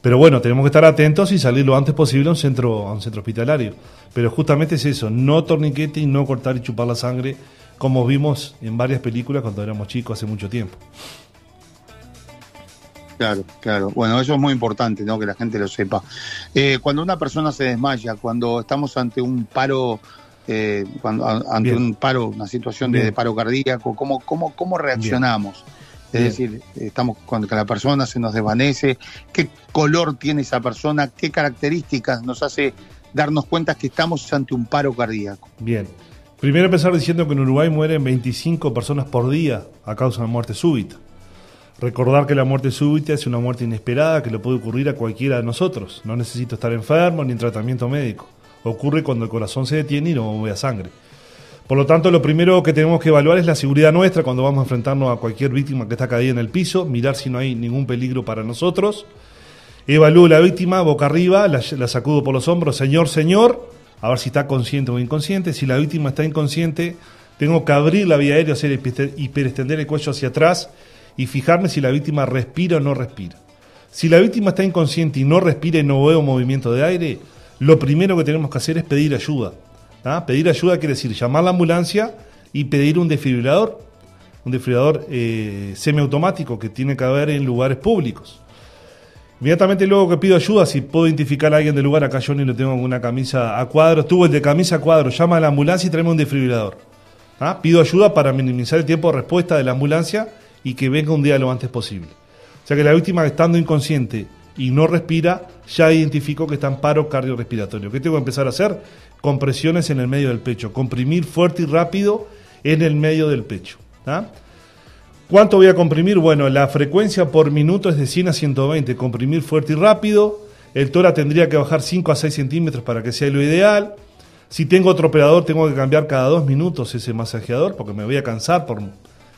pero bueno, tenemos que estar atentos y salir lo antes posible a un centro, a un centro hospitalario. Pero justamente es eso, no torniquete y no cortar y chupar la sangre, como vimos en varias películas cuando éramos chicos hace mucho tiempo. Claro, claro. Bueno, eso es muy importante, ¿no? Que la gente lo sepa. Eh, cuando una persona se desmaya, cuando estamos ante un paro, eh, cuando, a- ante Bien. un paro, una situación de paro cardíaco, ¿cómo, cómo, cómo reaccionamos? Es decir, estamos cuando la persona se nos desvanece, qué color tiene esa persona, qué características nos hace darnos cuenta que estamos ante un paro cardíaco. Bien. Primero empezar diciendo que en Uruguay mueren 25 personas por día a causa de muerte súbita. Recordar que la muerte súbita es una muerte inesperada que le puede ocurrir a cualquiera de nosotros. No necesito estar enfermo ni en tratamiento médico. Ocurre cuando el corazón se detiene y no bombea sangre. Por lo tanto, lo primero que tenemos que evaluar es la seguridad nuestra cuando vamos a enfrentarnos a cualquier víctima que está caída en el piso, mirar si no hay ningún peligro para nosotros. Evalúo la víctima boca arriba, la, sacudo por los hombros, señor, señor, a ver si está consciente o inconsciente. Si la víctima está inconsciente, tengo que abrir la vía aérea, hacer hiper- hiperextender el cuello hacia atrás y fijarme si la víctima respira o no respira. Si la víctima está inconsciente y no respira y no veo movimiento de aire, lo primero que tenemos que hacer es pedir ayuda. Pedir ayuda quiere decir llamar a la ambulancia y pedir un desfibrilador, un desfibrilador eh, semiautomático que tiene que haber en lugares públicos. Inmediatamente luego que pido ayuda, si puedo identificar a alguien del lugar, acá yo ni lo tengo con una camisa a cuadros, tuvo el de camisa a cuadros, llama a la ambulancia y tráeme un desfibrilador. Pido ayuda para minimizar el tiempo de respuesta de la ambulancia y que venga un día lo antes posible. O sea que la víctima estando inconsciente y no respira, ya identifico que está en paro cardiorrespiratorio. ¿Qué tengo que empezar a hacer? Compresiones en el medio del pecho, comprimir fuerte y rápido en el medio del pecho. ¿Cuánto voy a comprimir? Bueno, la frecuencia por minuto es de 100 a 120. Comprimir fuerte y rápido. El tora tendría que bajar 5 a 6 centímetros para que sea lo ideal. Si tengo otro operador, tengo que cambiar cada dos minutos ese masajeador porque me voy a cansar por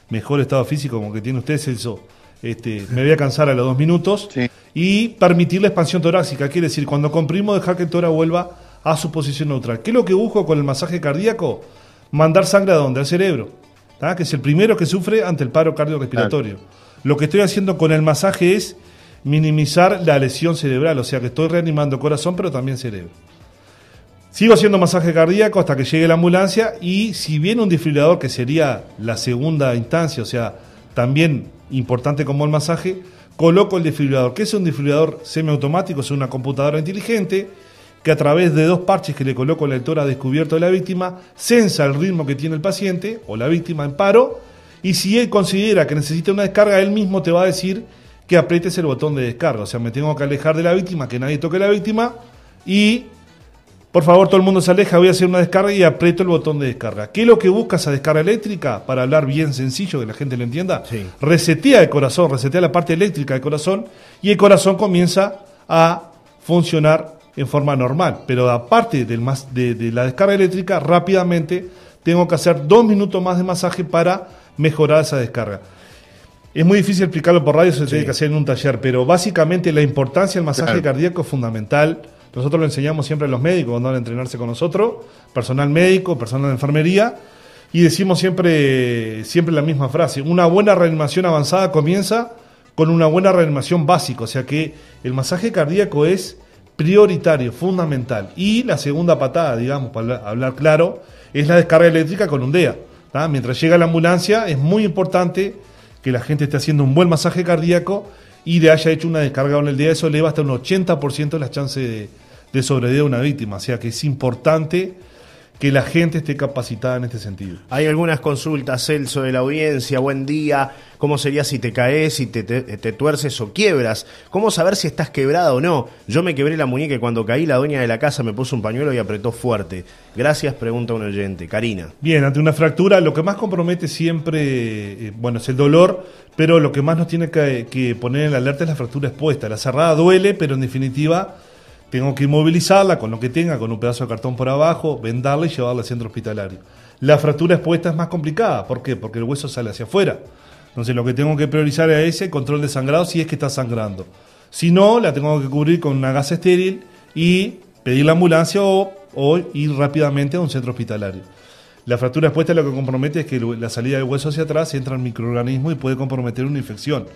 mejor estado físico como que tiene usted, Celso. Este, me voy a cansar a los dos minutos. Sí. Y permitir la expansión torácica. Quiere decir, cuando comprimo, dejar que el tora vuelva a su posición neutral. ¿Qué es lo que busco con el masaje cardíaco? Mandar sangre a dónde? Al cerebro. ¿tá? que es el primero que sufre ante el paro cardiorrespiratorio. Lo que estoy haciendo con el masaje es minimizar la lesión cerebral, o sea que estoy reanimando corazón, pero también cerebro. Sigo haciendo masaje cardíaco hasta que llegue la ambulancia y si viene un desfibrilador, que sería la segunda instancia, o sea, también importante como el masaje, coloco el desfibrilador. que es un desfibrilador semiautomático? Es una computadora inteligente que a través de dos parches que le coloco el lector ha descubierto de la víctima, sensa el ritmo que tiene el paciente o la víctima en paro y si él considera que necesita una descarga, él mismo te va a decir que aprietes el botón de descarga. O sea, me tengo que alejar de la víctima, que nadie toque la víctima y por favor, todo el mundo se aleja, voy a hacer una descarga y aprieto el botón de descarga. ¿Qué es lo que busca esa descarga eléctrica? Para hablar bien sencillo, que la gente lo entienda. Resetea el corazón, resetea la parte eléctrica del corazón y el corazón comienza a funcionar en forma normal. Pero aparte del de, de la descarga eléctrica, rápidamente tengo que hacer dos minutos más de masaje para mejorar esa descarga. Es muy difícil explicarlo por radio, se tiene que hacer en un taller, pero básicamente la importancia del masaje cardíaco es fundamental. Nosotros lo enseñamos siempre a los médicos cuando van a entrenarse con nosotros, personal médico, personal de enfermería, y decimos siempre, siempre la misma frase, una buena reanimación avanzada comienza con una buena reanimación básica, o sea que el masaje cardíaco es prioritario, fundamental. Y la segunda patada, digamos, para hablar claro, es la descarga eléctrica con un DEA. Mientras llega la ambulancia, es muy importante que la gente esté haciendo un buen masaje cardíaco y le haya hecho una descarga con el DEA. Eso eleva hasta un 80% las chances de, de sobrevivir a una víctima. O sea que es importante que la gente esté capacitada en este sentido. Hay algunas consultas, Celso, de la audiencia. Buen día. ¿Cómo sería si te caes, si te, te, tuerces o quiebras? ¿Cómo saber si estás quebrado o no? Yo me quebré la muñeca y cuando caí la dueña de la casa me puso un pañuelo y apretó fuerte. Gracias, pregunta un oyente. Karina. Bien, ante una fractura lo que más compromete siempre, eh, bueno, es el dolor, pero lo que más nos tiene que, que poner en la alerta es la fractura expuesta. La cerrada duele, pero en definitiva tengo que inmovilizarla con lo que tenga, con un pedazo de cartón por abajo, vendarla y llevarla al centro hospitalario. La fractura expuesta es más complicada. ¿Por qué? Porque el hueso sale hacia afuera. Entonces lo que tengo que priorizar es ese control de sangrado si es que está sangrando. Si no, la tengo que cubrir con una gasa estéril y pedir la ambulancia o, ir rápidamente a un centro hospitalario. La fractura expuesta lo que compromete es que la salida del hueso hacia atrás entra el microorganismo y puede comprometer una infección.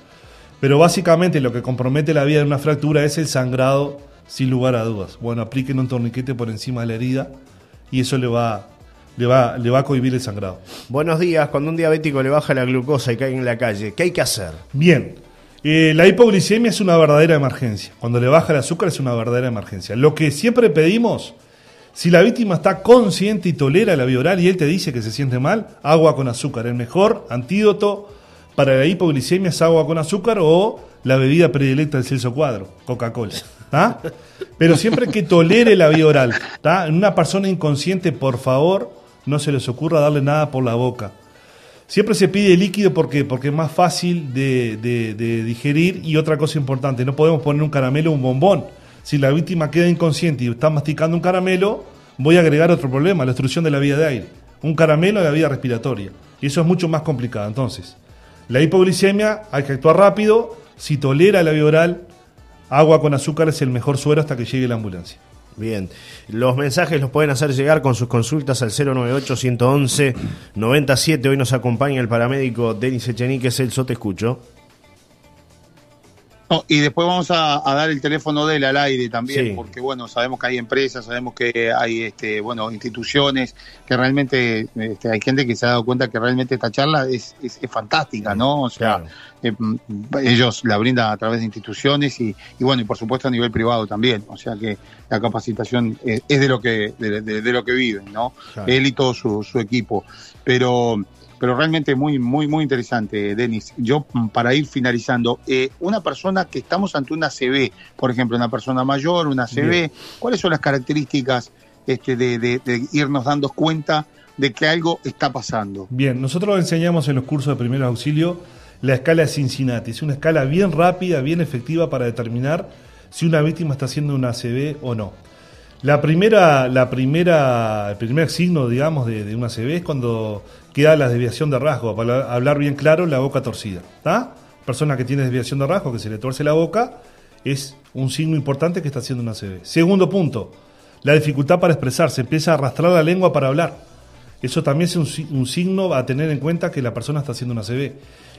Pero básicamente lo que compromete la vida de una fractura es el sangrado sin lugar a dudas. Bueno, apliquen un torniquete por encima de la herida y eso le va, le va, le va a cohibir el sangrado. Buenos días, cuando un diabético le baja la glucosa y cae en la calle, ¿qué hay que hacer? Bien, eh, la hipoglicemia es una verdadera emergencia. Cuando le baja el azúcar es una verdadera emergencia. Lo que siempre pedimos, si la víctima está consciente y tolera la vía oral y él te dice que se siente mal, agua con azúcar. El mejor antídoto para la hipoglicemia es agua con azúcar o la bebida predilecta del Celso Cuadro, Coca-Cola. Pero siempre que tolere la vía oral, En una persona inconsciente, por favor, no se les ocurra darle nada por la boca. Siempre se pide líquido porque porque es más fácil de, digerir y otra cosa importante, no podemos poner un caramelo o un bombón. Si la víctima queda inconsciente y está masticando un caramelo, voy a agregar otro problema, la obstrucción de la vía de aire. Un caramelo de la vía respiratoria. Y eso es mucho más complicado. Entonces, la hipoglicemia hay que actuar rápido. Si tolera la vía oral, agua con azúcar es el mejor suero hasta que llegue la ambulancia. Bien, los mensajes los pueden hacer llegar con sus consultas al 098-111-97. Hoy nos acompaña el paramédico Denis Echenique. Celso, te escucho y después vamos a, dar el teléfono de él al aire también, porque bueno, sabemos que hay empresas, sabemos que hay este, bueno, instituciones, que realmente este, hay gente que se ha dado cuenta que realmente esta charla es, es, fantástica, ¿no? O sea, eh, ellos la brindan a través de instituciones y, y, bueno, y por supuesto a nivel privado también. O sea que la capacitación es, de lo que de, de, lo que viven, ¿no? Él y todo su, su equipo. Pero pero realmente muy, muy, muy interesante, Denis. Yo, mm, para ir finalizando, eh, una persona que estamos ante una CB, por ejemplo, una persona mayor, una CB, ¿cuáles son las características este, de, irnos dando cuenta de que algo está pasando? Bien, nosotros enseñamos en los cursos de primer auxilio la escala de Cincinnati. Es una escala bien rápida, bien efectiva para determinar si una víctima está haciendo una CB o no. La primera, la primera, el primer signo, digamos, de, de una CB es cuando queda la desviación de rasgo, para hablar bien claro, la boca torcida. ¿Está? Persona que tiene desviación de rasgo, que se le torce la boca, es un signo importante que está haciendo una CB. Segundo punto, la dificultad para expresarse, empieza a arrastrar la lengua para hablar. Eso también es un, signo a tener en cuenta que la persona está haciendo una CB.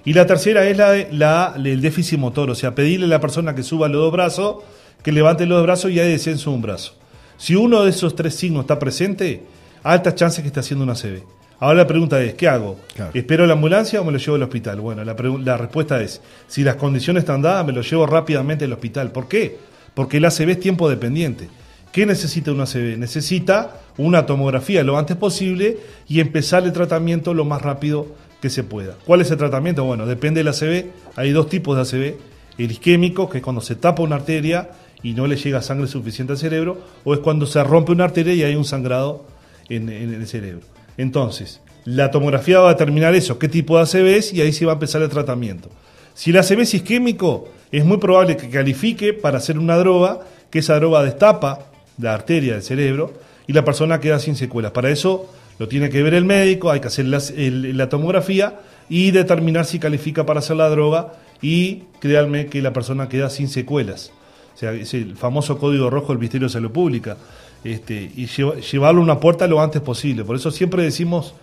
Y la tercera es la, el déficit motor, o sea, pedirle a la persona que suba los dos brazos, que levante los dos brazos y hay descenso de un brazo. Si uno de esos tres signos está presente, altas chances que esté haciendo una CB. Ahora la pregunta es, ¿qué hago? Claro. ¿Espero la ambulancia o me lo llevo al hospital? Bueno, la, respuesta es, si las condiciones están dadas, me lo llevo rápidamente al hospital. ¿Por qué? Porque el ACV es tiempo dependiente. ¿Qué necesita un ACV? Necesita una tomografía lo antes posible y empezar el tratamiento lo más rápido que se pueda. ¿Cuál es el tratamiento? Bueno, depende del ACV. Hay dos tipos de ACV. El isquémico, que es cuando se tapa una arteria y no le llega sangre suficiente al cerebro, o es cuando se rompe una arteria y hay un sangrado en, en el cerebro. Entonces, la tomografía va a determinar eso, qué tipo de ACV es, y ahí se va a empezar el tratamiento. Si el ACV es isquémico, es muy probable que califique para hacer una droga, que esa droga destapa la arteria del cerebro y la persona queda sin secuelas. Para eso lo tiene que ver el médico, hay que hacer el- la tomografía y determinar si califica para hacer la droga y créanme que la persona queda sin secuelas. O sea, es el famoso código rojo del Ministerio de Salud Pública. Este, y lleva- llevarlo a una puerta lo antes posible. Por eso siempre decimos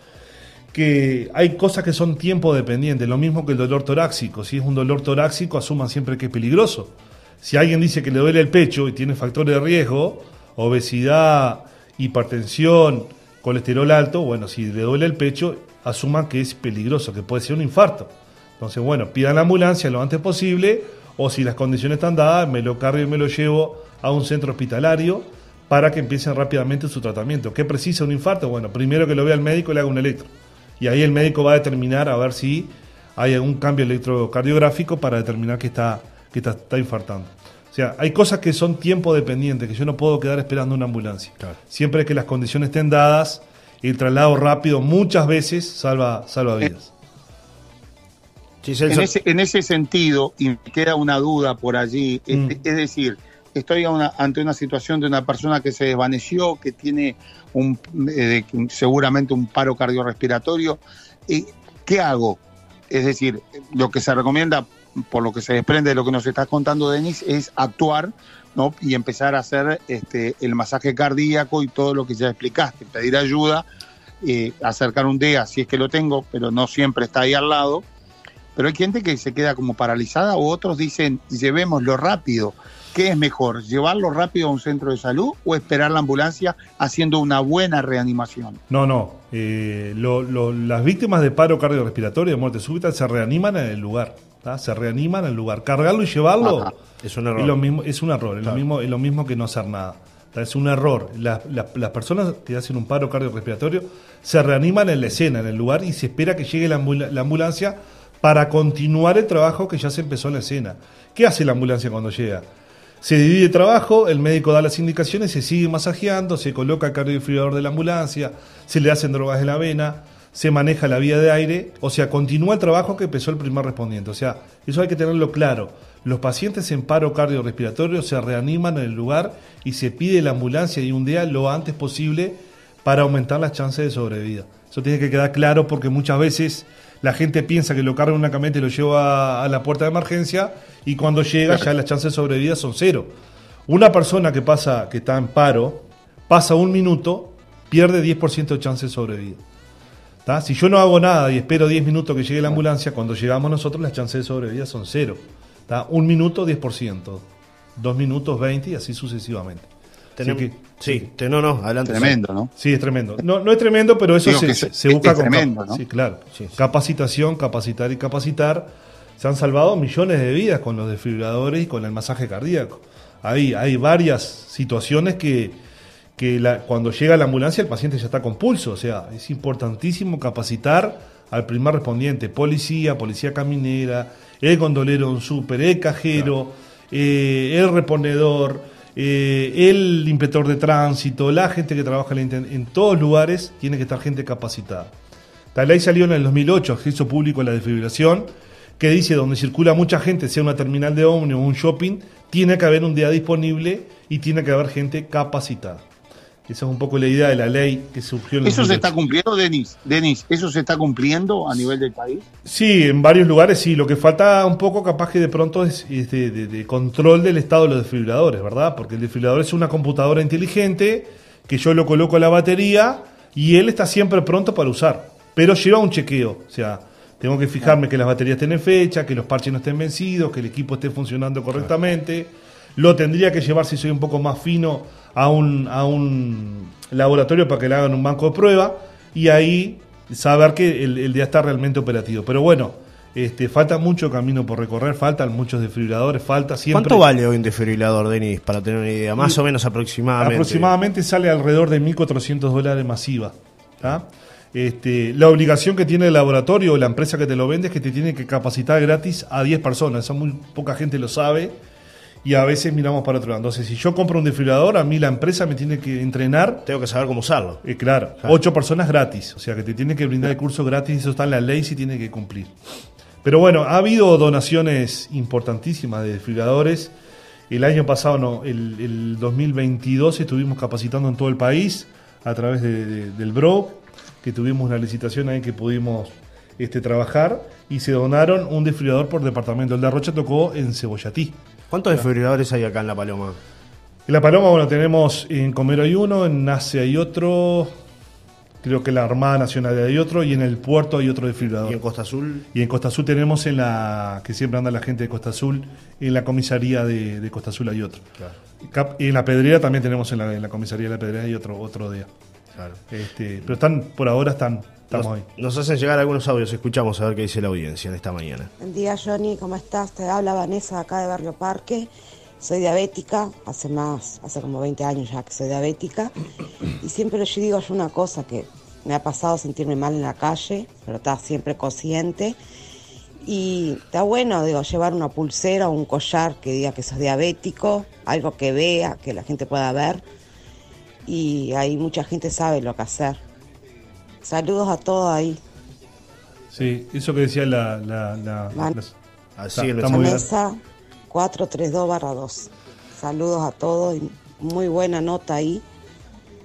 que hay cosas que son tiempo dependientes, lo mismo que el dolor torácico. Si es un dolor torácico, asuman siempre que es peligroso. Si alguien dice que le duele el pecho y tiene factores de riesgo, obesidad, hipertensión, colesterol alto, bueno, si le duele el pecho, asuman que es peligroso, que puede ser un infarto. Entonces, bueno, pidan la ambulancia lo antes posible, o si las condiciones están dadas, me lo cargo y me lo llevo a un centro hospitalario para que empiecen rápidamente su tratamiento. ¿Qué precisa un infarto? Bueno, primero que lo vea el médico y le haga un electro. Y ahí el médico va a determinar a ver si hay algún cambio electrocardiográfico para determinar que está, que está, está infartando. O sea, hay cosas que son tiempo dependientes, que yo no puedo quedar esperando una ambulancia. Claro. Siempre que las condiciones estén dadas, el traslado rápido muchas veces salva, salva vidas. En ese, en ese sentido, y me queda una duda por allí, es- Mm. es, decir, estoy ante una situación de una persona que se desvaneció, que tiene un, eh, seguramente un paro cardiorrespiratorio, ¿y ¿qué hago? Es decir, lo que se recomienda, por lo que se desprende de lo que nos estás contando, Denis, es actuar y empezar a hacer este, el masaje cardíaco y todo lo que ya explicaste, pedir ayuda, eh, acercar un DEA si es que lo tengo, pero no siempre está ahí al lado. Pero hay gente que se queda como paralizada o otros dicen, llevémoslo rápido. ¿Qué es mejor? ¿Llevarlo rápido a un centro de salud o esperar la ambulancia haciendo una buena reanimación? No, no. eh, lo- lo- las víctimas de paro cardiorrespiratorio de muerte súbita se reaniman en el lugar. ¿tá? Se reaniman en el lugar. Cargarlo y llevarlo Ajá. Es un error. es, lo mismo, es un error. Es, Claro. lo mismo, es lo mismo que no hacer nada. ¿tá? Es un error. Las, las- las personas que hacen un paro cardiorrespiratorio se reaniman en la escena, en el lugar, y se espera que llegue la ambulancia para continuar el trabajo que ya se empezó en la escena. ¿Qué hace la ambulancia cuando llega? Se divide el trabajo, el médico da las indicaciones, se sigue masajeando, se coloca el cardiodifibrador de la ambulancia, se le hacen drogas en la vena, se maneja la vía de aire, o sea, continúa el trabajo que empezó el primer respondiente. O sea, eso hay que tenerlo claro. Los pacientes en paro cardiorrespiratorio se reaniman en el lugar y se pide la ambulancia y un día lo antes posible para aumentar las chances de sobrevida. Eso tiene que quedar claro porque muchas veces la gente piensa que lo carga en una camioneta y lo lleva a la puerta de emergencia y cuando llega ya las chances de sobrevida son cero. Una persona que pasa, que está en paro, pasa un minuto, pierde 10% de chances de sobrevida. ¿Tá? Si yo no hago nada y espero 10 minutos que llegue la ambulancia, cuando llegamos nosotros las chances de sobrevida son cero. ¿tá? Un minuto 10%, dos minutos 20 y así sucesivamente. Que- sí, te- no, no, adelante. Tremendo, ¿no? Sí, es tremendo. No, no es tremendo, pero eso Digo se, busca es con tremendo, ¿no? Sí, claro. Sí, sí. Capacitación, capacitar y capacitar. Se han salvado millones de vidas con los desfibriladores y con el masaje cardíaco. Hay, hay varias situaciones que, que la- cuando llega la ambulancia el paciente ya está con pulso. O sea, es importantísimo capacitar al primer respondiente, policía, policía caminera, el gondolero de un súper, el cajero, eh, el reponedor, eh, el inspector de tránsito, la gente que trabaja en, en todos lugares, tiene que estar gente capacitada. La ley salió en el 2008, acceso público a la desfibrilación, que dice donde circula mucha gente, sea una terminal de ómnibus o un shopping, tiene que haber un día disponible y tiene que haber gente capacitada. Esa es un poco la idea de la ley que surgió en el ¿Eso se 2008. está cumpliendo, Denis? Denis, ¿eso se está cumpliendo a nivel del país? Sí, en varios lugares sí. Lo que falta un poco capaz que de pronto es, es de, de- de control del estado de los desfibriladores, ¿verdad? Porque el desfibrilador es una computadora inteligente que yo lo coloco a la batería y él está siempre pronto para usar. Pero lleva un chequeo. O sea, tengo que fijarme que las baterías estén en fecha, que los parches no estén vencidos, que el equipo esté funcionando correctamente. Lo tendría que llevar, si soy un poco más fino, a un, a un laboratorio para que le hagan un banco de prueba y ahí saber que el, el día está realmente operativo. Pero bueno, este, falta mucho camino por recorrer, faltan muchos desfibriladores, falta siempre... ¿Cuánto vale hoy un desfibrilador, Denis, para tener una idea? Más o menos aproximadamente. Aproximadamente sale alrededor de 1.400 dólares masiva. Este, la obligación que tiene el laboratorio o la empresa que te lo vende es que te tiene que capacitar gratis a 10 personas. Eso muy poca gente lo sabe y a veces miramos para otro lado. Entonces, si yo compro un desfibrilador, a mí la empresa me tiene que entrenar. Tengo que saber cómo usarlo. Eh, claro, ocho personas gratis. O sea, que te tiene que brindar el curso gratis. Eso está en la ley, si tiene que cumplir. Pero bueno, ha habido donaciones importantísimas de desfibriladores. El año pasado, no, el, 2022 estuvimos capacitando en todo el país a través del BRO, que tuvimos una licitación ahí que pudimos este, trabajar y se donaron un desfibrilador por departamento. El de Rocha tocó en Cebollatí. ¿Cuántos desfibriladores hay acá en La Paloma? En La Paloma, bueno, tenemos en Comero hay uno, en Nace hay otro, creo que en la Armada Nacional hay otro y en el puerto hay otro desfibrilador. ¿Y en Costa Azul? Y en Costa Azul tenemos en la, que siempre anda la gente de Costa Azul, en la comisaría de, Costa Azul hay otro. Y en la Pedrera también tenemos en la, comisaría de la Pedrera hay otro, otro día. Claro. Este, pero están, por ahora están, estamos nos, ahí. Nos hacen llegar algunos audios, escuchamos a ver qué dice la audiencia en esta mañana. Buen día Johnny, ¿cómo estás? Te habla Vanessa acá de Barrio Parque. Soy diabética, hace más, hace como 20 años ya que soy diabética. Y siempre yo digo yo una cosa que me ha pasado sentirme mal en la calle, pero está siempre consciente. Y está bueno, digo, llevar una pulsera o un collar que diga que sos diabético, algo que vea, que la gente pueda ver. Y ahí mucha gente sabe lo que hacer. Saludos a todos ahí. Sí, eso que decía la... la, la, Así está, mesa 432 2. Saludos a todos y muy buena nota ahí.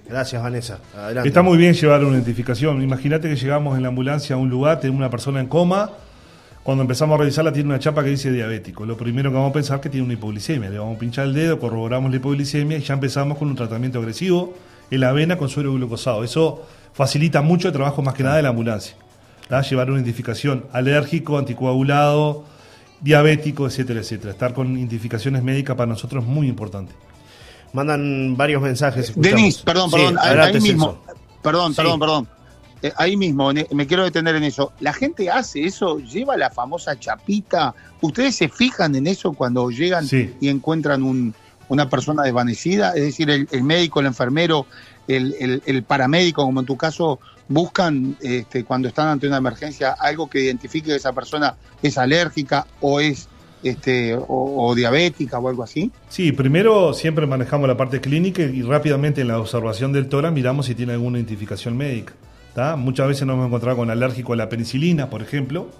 Gracias, Vanessa. Está muy bien llevar una identificación. Imagínate que llegamos en la ambulancia a un lugar, tenemos una persona en coma. Cuando empezamos a revisarla, tiene una chapa que dice diabético. Lo primero que vamos a pensar es que tiene una hipoglicemia. Le vamos a pinchar el dedo, corroboramos la hipoglicemia y ya empezamos con un tratamiento agresivo en la avena con suero glucosado. Eso facilita mucho el trabajo más que nada de la ambulancia. Llevar una identificación alérgico, anticoagulado, diabético, etcétera, etcétera. Estar con identificaciones médicas para nosotros es muy importante. Mandan varios mensajes. Denis, perdón, perdón, ahí mismo. Perdón, perdón, perdón. Eh, ahí mismo, me quiero detener en eso. ¿La gente hace eso? ¿Lleva la famosa chapita? ¿Ustedes se fijan en eso cuando llegan y encuentran un, una persona desvanecida? Es decir, el, médico, el enfermero, el, el, paramédico, como en tu caso, buscan este, cuando están ante una emergencia algo que identifique que esa persona es alérgica o es este, o, diabética o algo así? Sí, primero siempre manejamos la parte clínica y rápidamente en la observación del tórax miramos si tiene alguna identificación médica. Muchas veces nos hemos encontrado con alérgico a la penicilina, por ejemplo,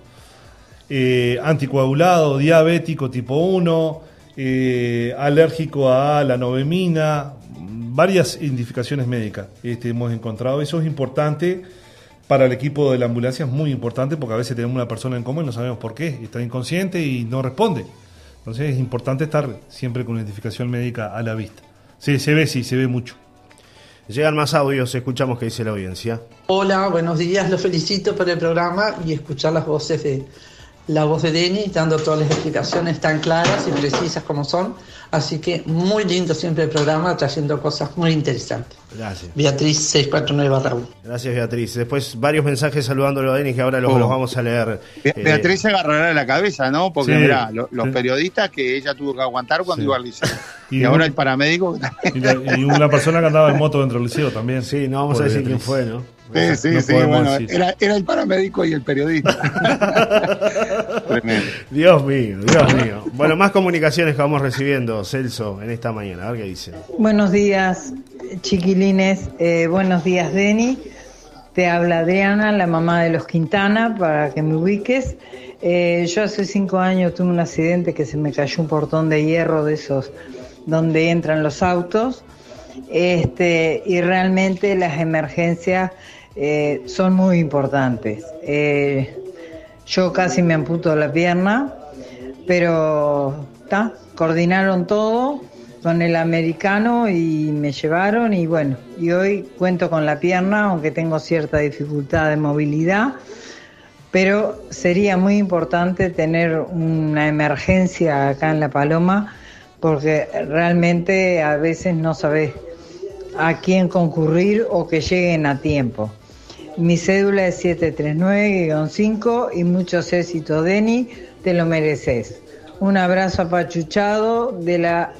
eh, anticoagulado, diabético tipo 1, eh, alérgico a la novemina, varias identificaciones médicas este, hemos encontrado. Eso es importante para el equipo de la ambulancia, es muy importante porque a veces tenemos una persona en coma y no sabemos por qué, está inconsciente y no responde. Entonces es importante estar siempre con identificación médica a la vista. Sí, se ve, sí, se ve mucho. Llegan más audios, escuchamos qué dice la audiencia. Hola, buenos días, los felicito por el programa y escuchar las voces de la voz de Denis dando todas las explicaciones tan claras y precisas como son. Así que muy lindo siempre el programa, trayendo cosas muy interesantes. Gracias. Beatriz 649 Raúl. Gracias, Beatriz. Después varios mensajes saludándolo a Denis que ahora los, oh. vamos a leer. Beatriz se agarrará la cabeza, ¿no? Porque mira, los periodistas que ella tuvo que aguantar cuando iba al liceo. (laughs) Y, ahora el paramédico. Y, una persona que andaba en moto dentro del liceo también. Sí, no vamos a decir quién fue, ¿no? Sí, sí, sí, bueno, era, era, el paramédico y el periodista. (laughs) Dios mío, Dios mío. Bueno, más comunicaciones que vamos recibiendo, Celso, en esta mañana. A ver qué dice. Buenos días, chiquilines. Eh, buenos días, Deni. Te habla Adriana, la mamá de los Quintana, para que me ubiques. Eh, yo hace cinco años tuve un accidente que se me cayó un portón de hierro de esos donde entran los autos. Este, y realmente las emergencias eh, son muy importantes. Eh, yo casi me amputo la pierna, pero coordinaron todo con el americano y me llevaron y bueno, y hoy cuento con la pierna, aunque tengo cierta dificultad de movilidad, pero sería muy importante tener una emergencia acá en La Paloma porque realmente a veces no sabes a quién concurrir o que lleguen a tiempo. Mi cédula es 739-5 y muchos éxitos, Deni, te lo mereces. Un abrazo apachuchado de la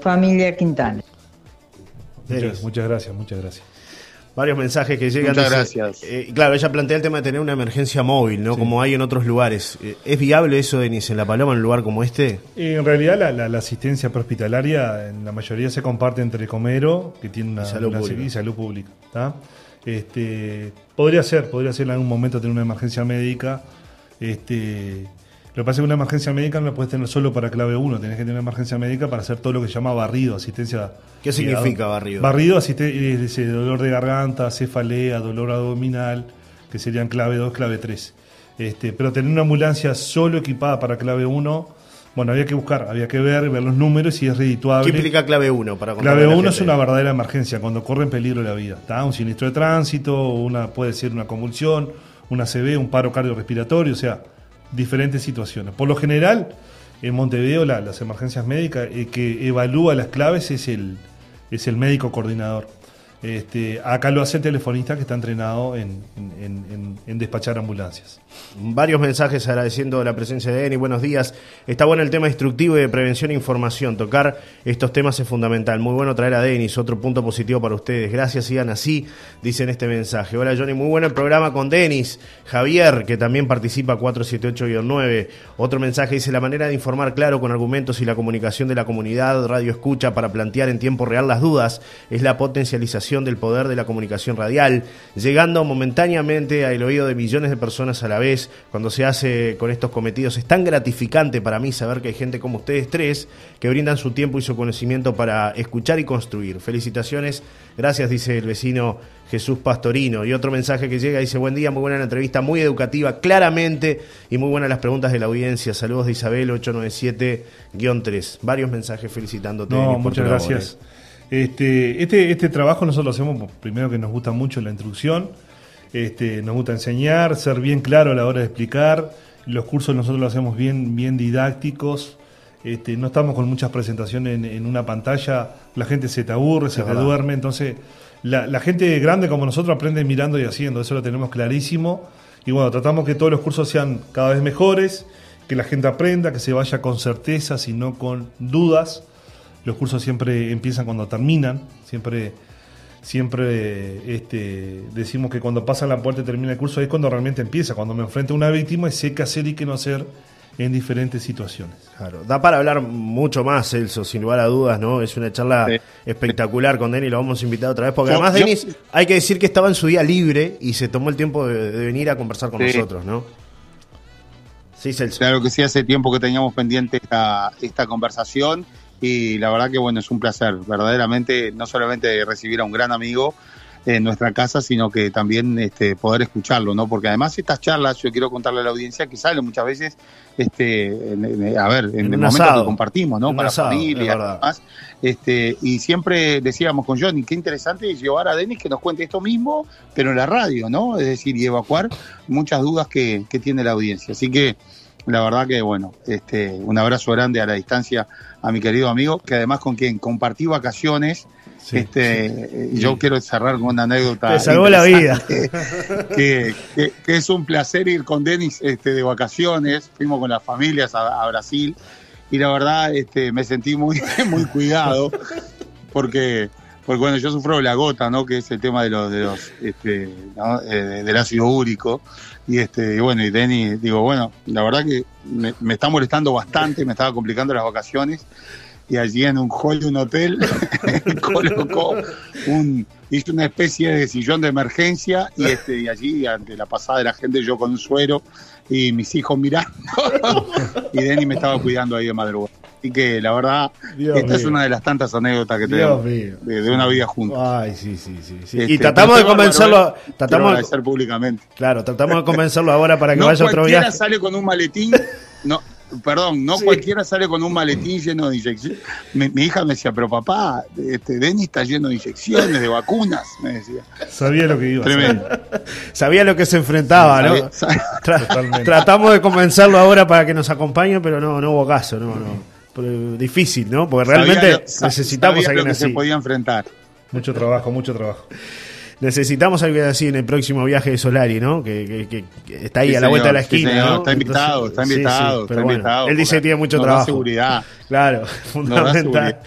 familia Quintana. Muchas, muchas gracias, muchas gracias. Varios mensajes que llegan. Muchas gracias. eh, claro, ella plantea el tema de tener una emergencia móvil, ¿no? Como hay en otros lugares. Eh, ¿Es viable eso, Denis, en La Paloma, en un lugar como este? Y en realidad la, la- la asistencia prehospitalaria en la mayoría se comparte entre Comero, que tiene una Y salud una- pública. y salud pública. ¿tá? Este, podría ser, podría ser en algún momento tener una emergencia médica. Este, lo que pasa es que una emergencia médica no la puedes tener solo para clave 1, tenés que tener una emergencia médica para hacer todo lo que se llama barrido, asistencia. ¿Qué significa barrido? Barrido asiste- es ese dolor de garganta, cefalea, dolor abdominal, que serían clave 2, clave 3. Este, pero tener una ambulancia solo equipada para clave 1, bueno, había que buscar, había que ver, ver los números y es redituable. ¿Qué implica clave 1? Para Clave a la 1 es una verdadera emergencia, cuando corre en peligro la vida. ¿tá? Un siniestro de tránsito, una, puede ser una convulsión, una CB, un paro cardiorrespiratorio, o sea, diferentes situaciones. Por lo general, en Montevideo la- las emergencias médicas, el que evalúa las claves es el, es el médico coordinador. Este, acá lo hace el telefonista que está entrenado en, despachar ambulancias. Varios mensajes agradeciendo la presencia de Denis. Buenos días. Está bueno el tema instructivo y de prevención e información. Tocar estos temas es fundamental. Muy bueno traer a Denis. Otro punto positivo para ustedes. Gracias, sigan así, dicen este mensaje. Hola, Johnny. Muy bueno el programa con Denis. Javier, que también participa 478-9. Otro mensaje dice: La manera de informar claro con argumentos y la comunicación de la comunidad, radio escucha para plantear en tiempo real las dudas, es la potencialización del poder de la comunicación radial, llegando momentáneamente al oído de millones de personas a la vez. Cuando se hace con estos cometidos, es tan gratificante para mí saber que hay gente como ustedes tres que brindan su tiempo y su conocimiento para escuchar y construir. Felicitaciones, gracias, dice el vecino Jesús Pastorino. Y otro mensaje que llega dice: Buen día, muy buena la entrevista, muy educativa, claramente, y muy buenas las preguntas de la audiencia. Saludos de Isabel 897-3. Varios mensajes felicitándote. No, muchas labor, gracias. eh. Este, este, este trabajo nosotros lo hacemos primero que nos gusta mucho la introducción, este, nos gusta enseñar, ser bien claro a la hora de explicar. Los cursos nosotros los hacemos bien, bien didácticos. Este, no estamos con muchas presentaciones en, en una pantalla, la gente se te aburre, se te verdad. duerme, entonces la, la gente grande como nosotros aprende mirando y haciendo, eso lo tenemos clarísimo. Y bueno, tratamos que todos los cursos sean cada vez mejores, que la gente aprenda, que se vaya con certezas y no con dudas. Los cursos siempre empiezan cuando terminan, siempre siempre este, decimos que cuando pasa la puerta y termina el curso es cuando realmente empieza, cuando me enfrento a una víctima y sé qué hacer y qué no hacer en diferentes situaciones. Claro, da para hablar mucho más, Celso, sin lugar a dudas, ¿no? Es una charla Sí. espectacular con Denis, lo vamos a invitar otra vez, porque Yo- además yo- Denis, hay que decir que estaba en su día libre y se tomó el tiempo de, de venir a conversar con Sí. nosotros, ¿no? Sí, Celso. Claro que sí, hace tiempo que teníamos pendiente esta, esta conversación y la verdad que bueno, es un placer, verdaderamente, no solamente recibir a un gran amigo en nuestra casa, sino que también este, poder escucharlo, ¿no? Porque además estas charlas, yo quiero contarle a la audiencia que salen muchas veces, este, en- en- a ver, en, En el momento asado. que compartimos, ¿no? Para asado, familia, verdad. demás. Este, y siempre decíamos con Johnny, qué interesante es llevar a Denis que nos cuente esto mismo, pero en la radio, ¿no? Es decir, y evacuar muchas dudas que, que tiene la audiencia. Así que la verdad que, bueno, este, un abrazo grande a la distancia a mi querido amigo, que además con quien compartí vacaciones. Sí, este, eh, Yo quiero cerrar con una anécdota. Te salvó la vida. interesante, (laughs) Que, que- que es un placer ir con Denis este, de vacaciones. Fuimos con las familias a, a Brasil y la verdad este, me sentí muy, (laughs) muy cuidado porque, porque bueno, yo sufro la gota, ¿no? Que es el tema de los, de los este, ¿no? Eh, del ácido úrico. Y este, y bueno, y Denny, digo, bueno, la verdad que me, me está molestando bastante, me estaba complicando las vacaciones. Y allí en un hall de un hotel (laughs) colocó un, hizo una especie de sillón de emergencia y este, y allí ante la pasada de la gente yo con un suero y mis hijos mirando (laughs) y Denny me estaba cuidando ahí de madrugada. Así que la verdad, Dios esta es una de las tantas anécdotas que tenemos de, de una vida juntos. Ay, sí, sí, sí. sí. Este, y tratamos de convencerlo. Quiero tratamos de, agradecer públicamente. claro, tratamos de convencerlo ahora para que no vaya a otro viaje. sale con un maletín, (laughs) no, perdón, no Sí. cualquiera sale con un maletín lleno de inyecciones. Mi, mi hija me decía, pero papá, este, Denis está lleno de inyecciones, de vacunas, me decía. Sabía lo que iba a hacer. Tremendo. (laughs) Sabía lo que se enfrentaba, ¿no? Tra- Totalmente. tratamos de convencerlo ahora para que nos acompañe, pero no, no hubo caso, no, no. Pero difícil, ¿no? Porque realmente sabía lo- sa- necesitamos a sabía lo alguien que se así. podía enfrentar. Mucho trabajo, mucho trabajo. Necesitamos algo así en el próximo viaje de Solari, ¿no? Que, que- que- que está ahí Sí, a la vuelta de la sí, esquina, señor, ¿no? está invitado, está invitado, pero está invitado, Él dice que tiene mucho nos da trabajo. seguridad. Claro, (laughs) fundamental.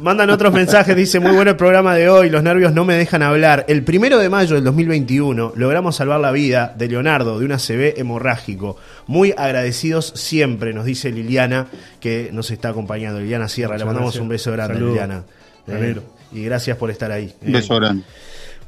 Mandan otros mensajes, dice, muy bueno el programa de hoy, los nervios no me dejan hablar. El primero de mayo del 2021 logramos salvar la vida de Leonardo de un ACV hemorrágico. Muy agradecidos siempre, nos dice Liliana, que nos está acompañando. Liliana Sierra, Muchas le mandamos gracias. un beso grande. Liliana. Eh, y gracias por estar ahí. Un beso grande.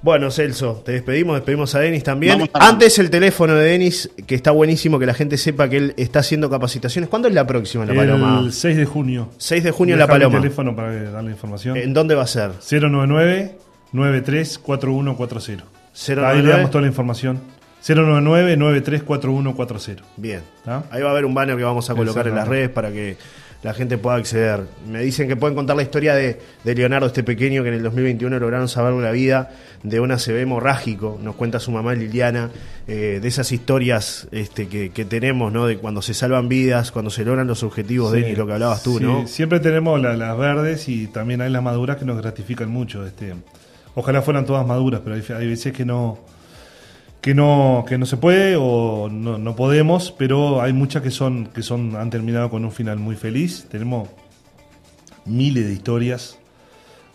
Bueno, Celso, te despedimos, despedimos a Denis también. A- Antes el teléfono de Denis, que está buenísimo que la gente sepa que él está haciendo capacitaciones. ¿Cuándo es la próxima en La Paloma? El 6 de junio. 6 de junio en La Paloma. el teléfono para darle información. ¿En dónde va a ser? 099-934140. 099. Ahí le damos toda la información. 099-934140. Bien. ¿Está? Ahí va a haber un banner que vamos a colocar en las redes para que la gente pueda acceder. Me dicen que pueden contar la historia de, de Leonardo, este pequeño que en el 2021 lograron salvarle la vida de un ACV hemorrágico. Nos cuenta su mamá Liliana, eh, de esas historias este, que, que tenemos, ¿no? De cuando se salvan vidas, cuando se logran los objetivos, Sí, Denis, lo que hablabas tú, sí, ¿no? Siempre tenemos la- las verdes y también hay las maduras que nos gratifican mucho. Este, ojalá fueran todas maduras, pero hay, hay veces que no que no que no se puede o no, no podemos, pero hay muchas que son que son han terminado con un final muy feliz. Tenemos miles de historias.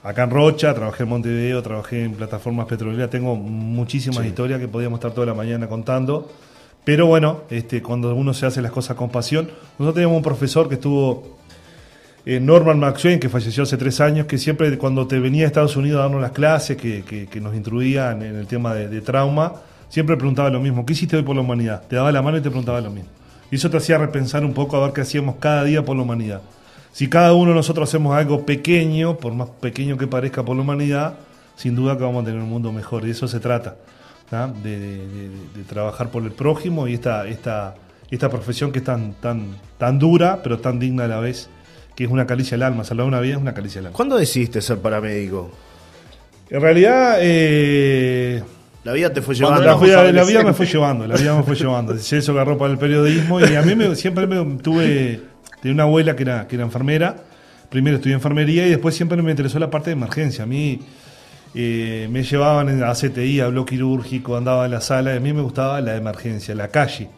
Acá en Rocha, trabajé en Montevideo, trabajé en plataformas petroleras, tengo muchísimas historias que podíamos estar toda la mañana contando. Pero bueno, este, cuando uno se hace las cosas con pasión. Nosotros teníamos un profesor que estuvo, eh, Norman McSwain, que falleció hace tres años, que siempre cuando te venía a Estados Unidos a darnos las clases, que, que- que nos instruía en, en el tema de, de trauma, siempre preguntaba lo mismo, ¿qué hiciste hoy por la humanidad? Te daba la mano y te preguntaba lo mismo. Y eso te hacía repensar un poco a ver qué hacíamos cada día por la humanidad. Si cada uno de nosotros hacemos algo pequeño, por más pequeño que parezca por la humanidad, sin duda que vamos a tener un mundo mejor. Y de eso se trata, de, de- de- de trabajar por el prójimo y esta, esta, esta profesión que es tan, tan, tan dura, pero tan digna a la vez, que es una caricia al alma. Salvar una vida es una caricia al alma. ¿Cuándo decidiste ser paramédico? En realidad, eh, La vida te fue llevando. la, vida, la vida me fue llevando, la vida me fue llevando. Celso agarró para el periodismo y a mí me- siempre me tuve de una abuela que era, que era enfermera. Primero estudié enfermería y después siempre me interesó la parte de emergencia. A mí eh, me llevaban a CTI, a bloque quirúrgico, andaba en la sala y a mí me gustaba la emergencia, la calle,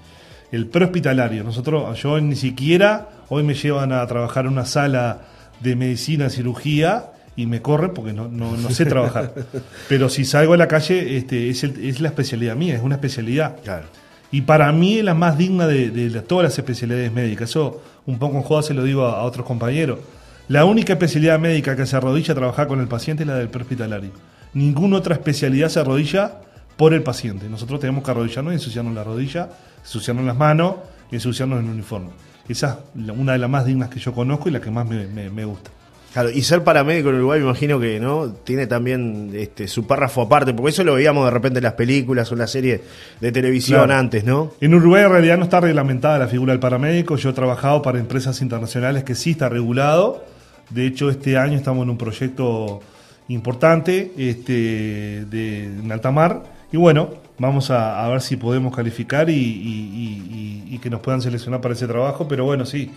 el prehospitalario. Nosotros, yo ni siquiera hoy me llevan a trabajar en una sala de medicina, cirugía y me corren porque no, no, no sé trabajar. (laughs) Pero si salgo a la calle, este, es, el- es la especialidad mía, es una especialidad. Claro. Y para mí es la más digna de, todas las especialidades médicas. Eso un poco en joda se lo digo a, otros compañeros. La única especialidad médica que se arrodilla a trabajar con el paciente es la del prehospitalario. Ninguna otra especialidad se arrodilla por el paciente. Nosotros tenemos que arrodillarnos y ensuciarnos la rodilla, ensuciarnos las manos y ensuciarnos el uniforme. Esa es una de las más dignas que yo conozco y la que más me gusta. Claro, y ser paramédico en Uruguay me imagino que no tiene también este, su párrafo aparte, porque eso lo veíamos de repente en las películas o en las series de televisión Claro. antes, ¿no? En Uruguay en realidad no está reglamentada la figura del paramédico. Yo he trabajado para empresas internacionales que sí está regulado. De hecho, este año estamos en un proyecto importante este, de, en alta mar. Y bueno, vamos a, a ver si podemos calificar y, y- y- y- y que nos puedan seleccionar para ese trabajo. Pero bueno, sí.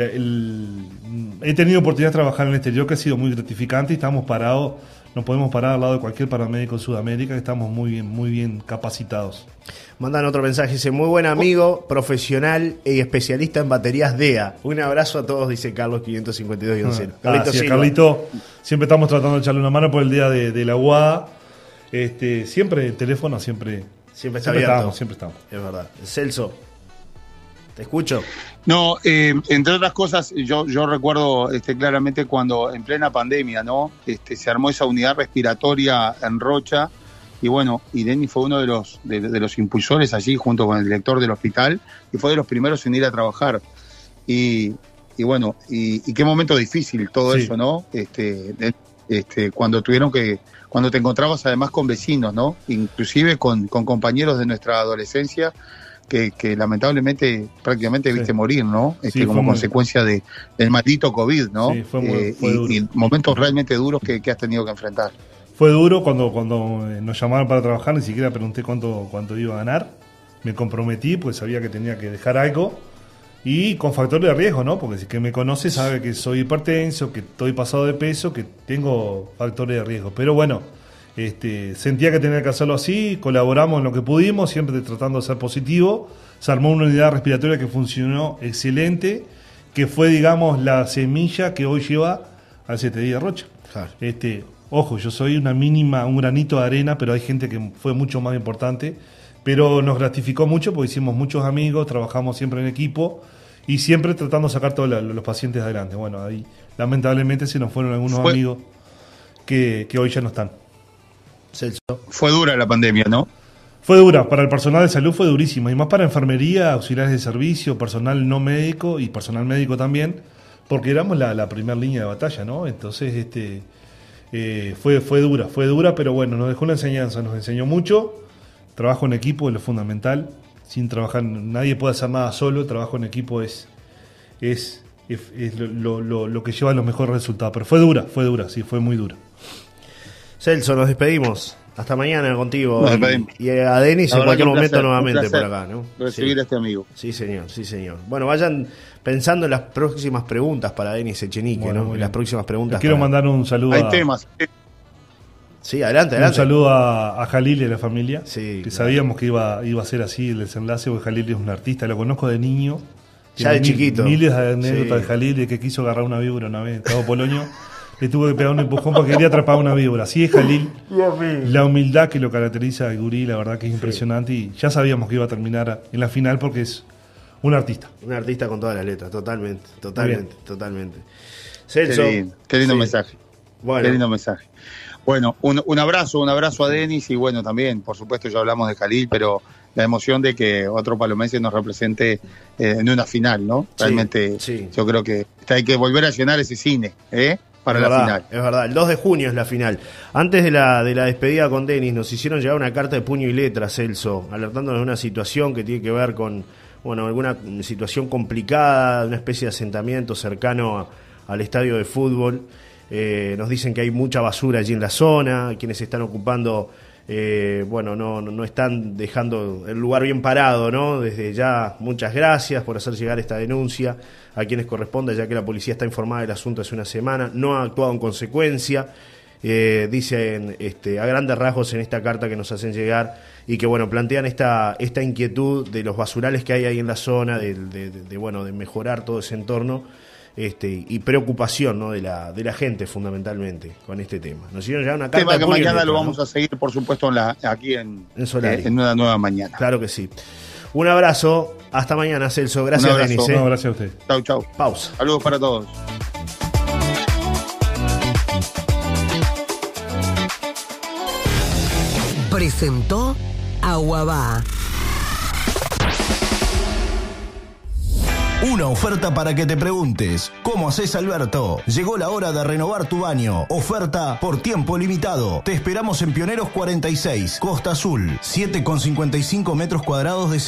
El- he tenido oportunidad de trabajar en el exterior que ha sido muy gratificante y estamos parados, nos podemos parar al lado de cualquier paramédico en Sudamérica, que estamos muy bien, muy bien capacitados. Mandan otro mensaje, dice, muy buen amigo, profesional y especialista en baterías DEA. Un abrazo a todos, dice Carlos 552 Ah, Carlito sí. Carlito, siempre estamos tratando de echarle una mano por el día de, de la UADA. Este, siempre el teléfono, siempre, Siempre está abierto. estamos, siempre estamos. Es verdad. Celso, te escucho. No, eh, entre otras cosas, yo, yo recuerdo este, claramente cuando en plena pandemia, ¿no? Este, se armó esa unidad respiratoria en Rocha y bueno, y Denis fue uno de los, de, de los impulsores allí junto con el director del hospital y fue de los primeros en ir a trabajar. Y, y bueno, y, y qué momento difícil todo Sí. eso, ¿no? Este, este, cuando tuvieron que, cuando te encontrabas además con vecinos, ¿no? Inclusive con, con compañeros de nuestra adolescencia que, que lamentablemente prácticamente Sí. viste morir, ¿no? Este, Sí, como muy- consecuencia de, del maldito COVID, ¿no? Sí, fue muy- Eh, fue y- duro. y, momentos realmente duros que, que has tenido que enfrentar. Fue duro cuando, cuando eh, nos llamaron para trabajar, ni siquiera pregunté cuánto, cuánto iba a ganar. Me comprometí, pues sabía que tenía que dejar algo. y con factores de riesgo, ¿no? Porque si que me conoce sabe que soy hipertenso, que estoy pasado de peso, que tengo factores de riesgo. Pero bueno, este, sentía que tenía que hacerlo así, colaboramos en lo que pudimos, siempre tratando de ser positivo. Se armó una unidad respiratoria que funcionó excelente, que fue, digamos, la semilla que hoy lleva al 7 días Rocha. Este, ojo, yo soy una mínima, un granito de arena, pero hay gente que fue mucho más importante. Pero nos gratificó mucho porque hicimos muchos amigos, trabajamos siempre en equipo y siempre tratando de sacar todos los pacientes adelante. Bueno, ahí lamentablemente se nos fueron algunos Fue- amigos que, que hoy ya no están. Celso. Fue dura la pandemia, ¿no? Fue dura, para el personal de salud fue durísima, y más para enfermería, auxiliares de servicio, personal no médico y personal médico también, porque éramos la, la primera línea de batalla, ¿no? Entonces, este, eh, fue, fue dura, fue dura, pero bueno, nos dejó una enseñanza, nos enseñó mucho, trabajo en equipo es lo fundamental, sin trabajar, nadie puede hacer nada solo, trabajo en equipo es, es, es, es lo, lo- lo- lo que lleva a los mejores resultados, pero fue dura, fue dura, sí, fue muy dura. Celso, nos despedimos. Hasta mañana contigo. Nos Y- despedimos. Y, a Denis en cualquier un momento placer, un nuevamente por acá, ¿no? Recibir Sí. a este amigo. Sí, señor, sí, señor. Bueno, vayan pensando en las próximas preguntas para Denis Echenique, Bueno, ¿no? En las próximas preguntas. Les quiero para- mandar un saludo Hay a- temas. Sí, adelante, Un adelante. saludo a, a Jalil y a la familia. Sí, que claro. sabíamos que iba, iba a ser así el desenlace, porque Jalil es un artista, lo conozco de niño. Ya de mil- chiquito. Miles de anécdotas Sí. de Jalil de que quiso agarrar una víbora una vez, todo Poloño. (laughs) Le tuvo que pegar un empujón porque quería atrapar una víbora. Así es Jalil. La humildad que lo caracteriza al gurí, la verdad que es impresionante. Y ya sabíamos que iba a terminar en la final porque es un artista. Un artista con todas las letras, totalmente, totalmente, totalmente. Qué lindo, qué lindo sí. mensaje. Bueno. Qué lindo mensaje. Bueno, un, un abrazo, un abrazo a Denis y bueno, también, por supuesto, ya hablamos de Jalil, pero la emoción de que otro palomense nos represente eh, en una final, ¿no? Sí, Realmente sí. yo creo que hay que volver a llenar ese cine, ¿eh? Para es la verdad, final. Es verdad, el 2 de junio es la final. Antes de la, de la despedida con Denis, nos hicieron llegar una carta de puño y letra, Celso, alertándonos de una situación que tiene que ver con bueno, alguna situación complicada, una especie de asentamiento cercano a- al estadio de fútbol. Eh, nos dicen que hay mucha basura allí en la zona, quienes están ocupando, eh, bueno, no, no, están dejando el lugar bien parado, ¿no? Desde ya, muchas gracias por hacer llegar esta denuncia a quienes corresponda, ya que la policía está informada del asunto hace una semana, no ha actuado en consecuencia. Eh, dicen este, a grandes rasgos en esta carta que nos hacen llegar y que bueno plantean esta esta inquietud de los basurales que hay ahí en la zona de- de, bueno de mejorar todo ese entorno este, y preocupación ¿no? de la de la gente fundamentalmente con este tema nos hicieron llegar una carta Tema que mañana letra, lo ¿no? vamos a seguir, por supuesto, en la, aquí en, En Solari. eh, en una nueva mañana. claro que sí un abrazo hasta mañana Celso gracias abrazo. Denis ¿eh? No, gracias a usted. Chau, chau. pausa Saludos para todos. Presentó Aguabá. Una oferta para que te preguntes, ¿cómo haces Alberto? Llegó la hora de renovar tu baño. Oferta por tiempo limitado. Te esperamos en Pioneros 46, Costa Azul, 7,55 metros cuadrados de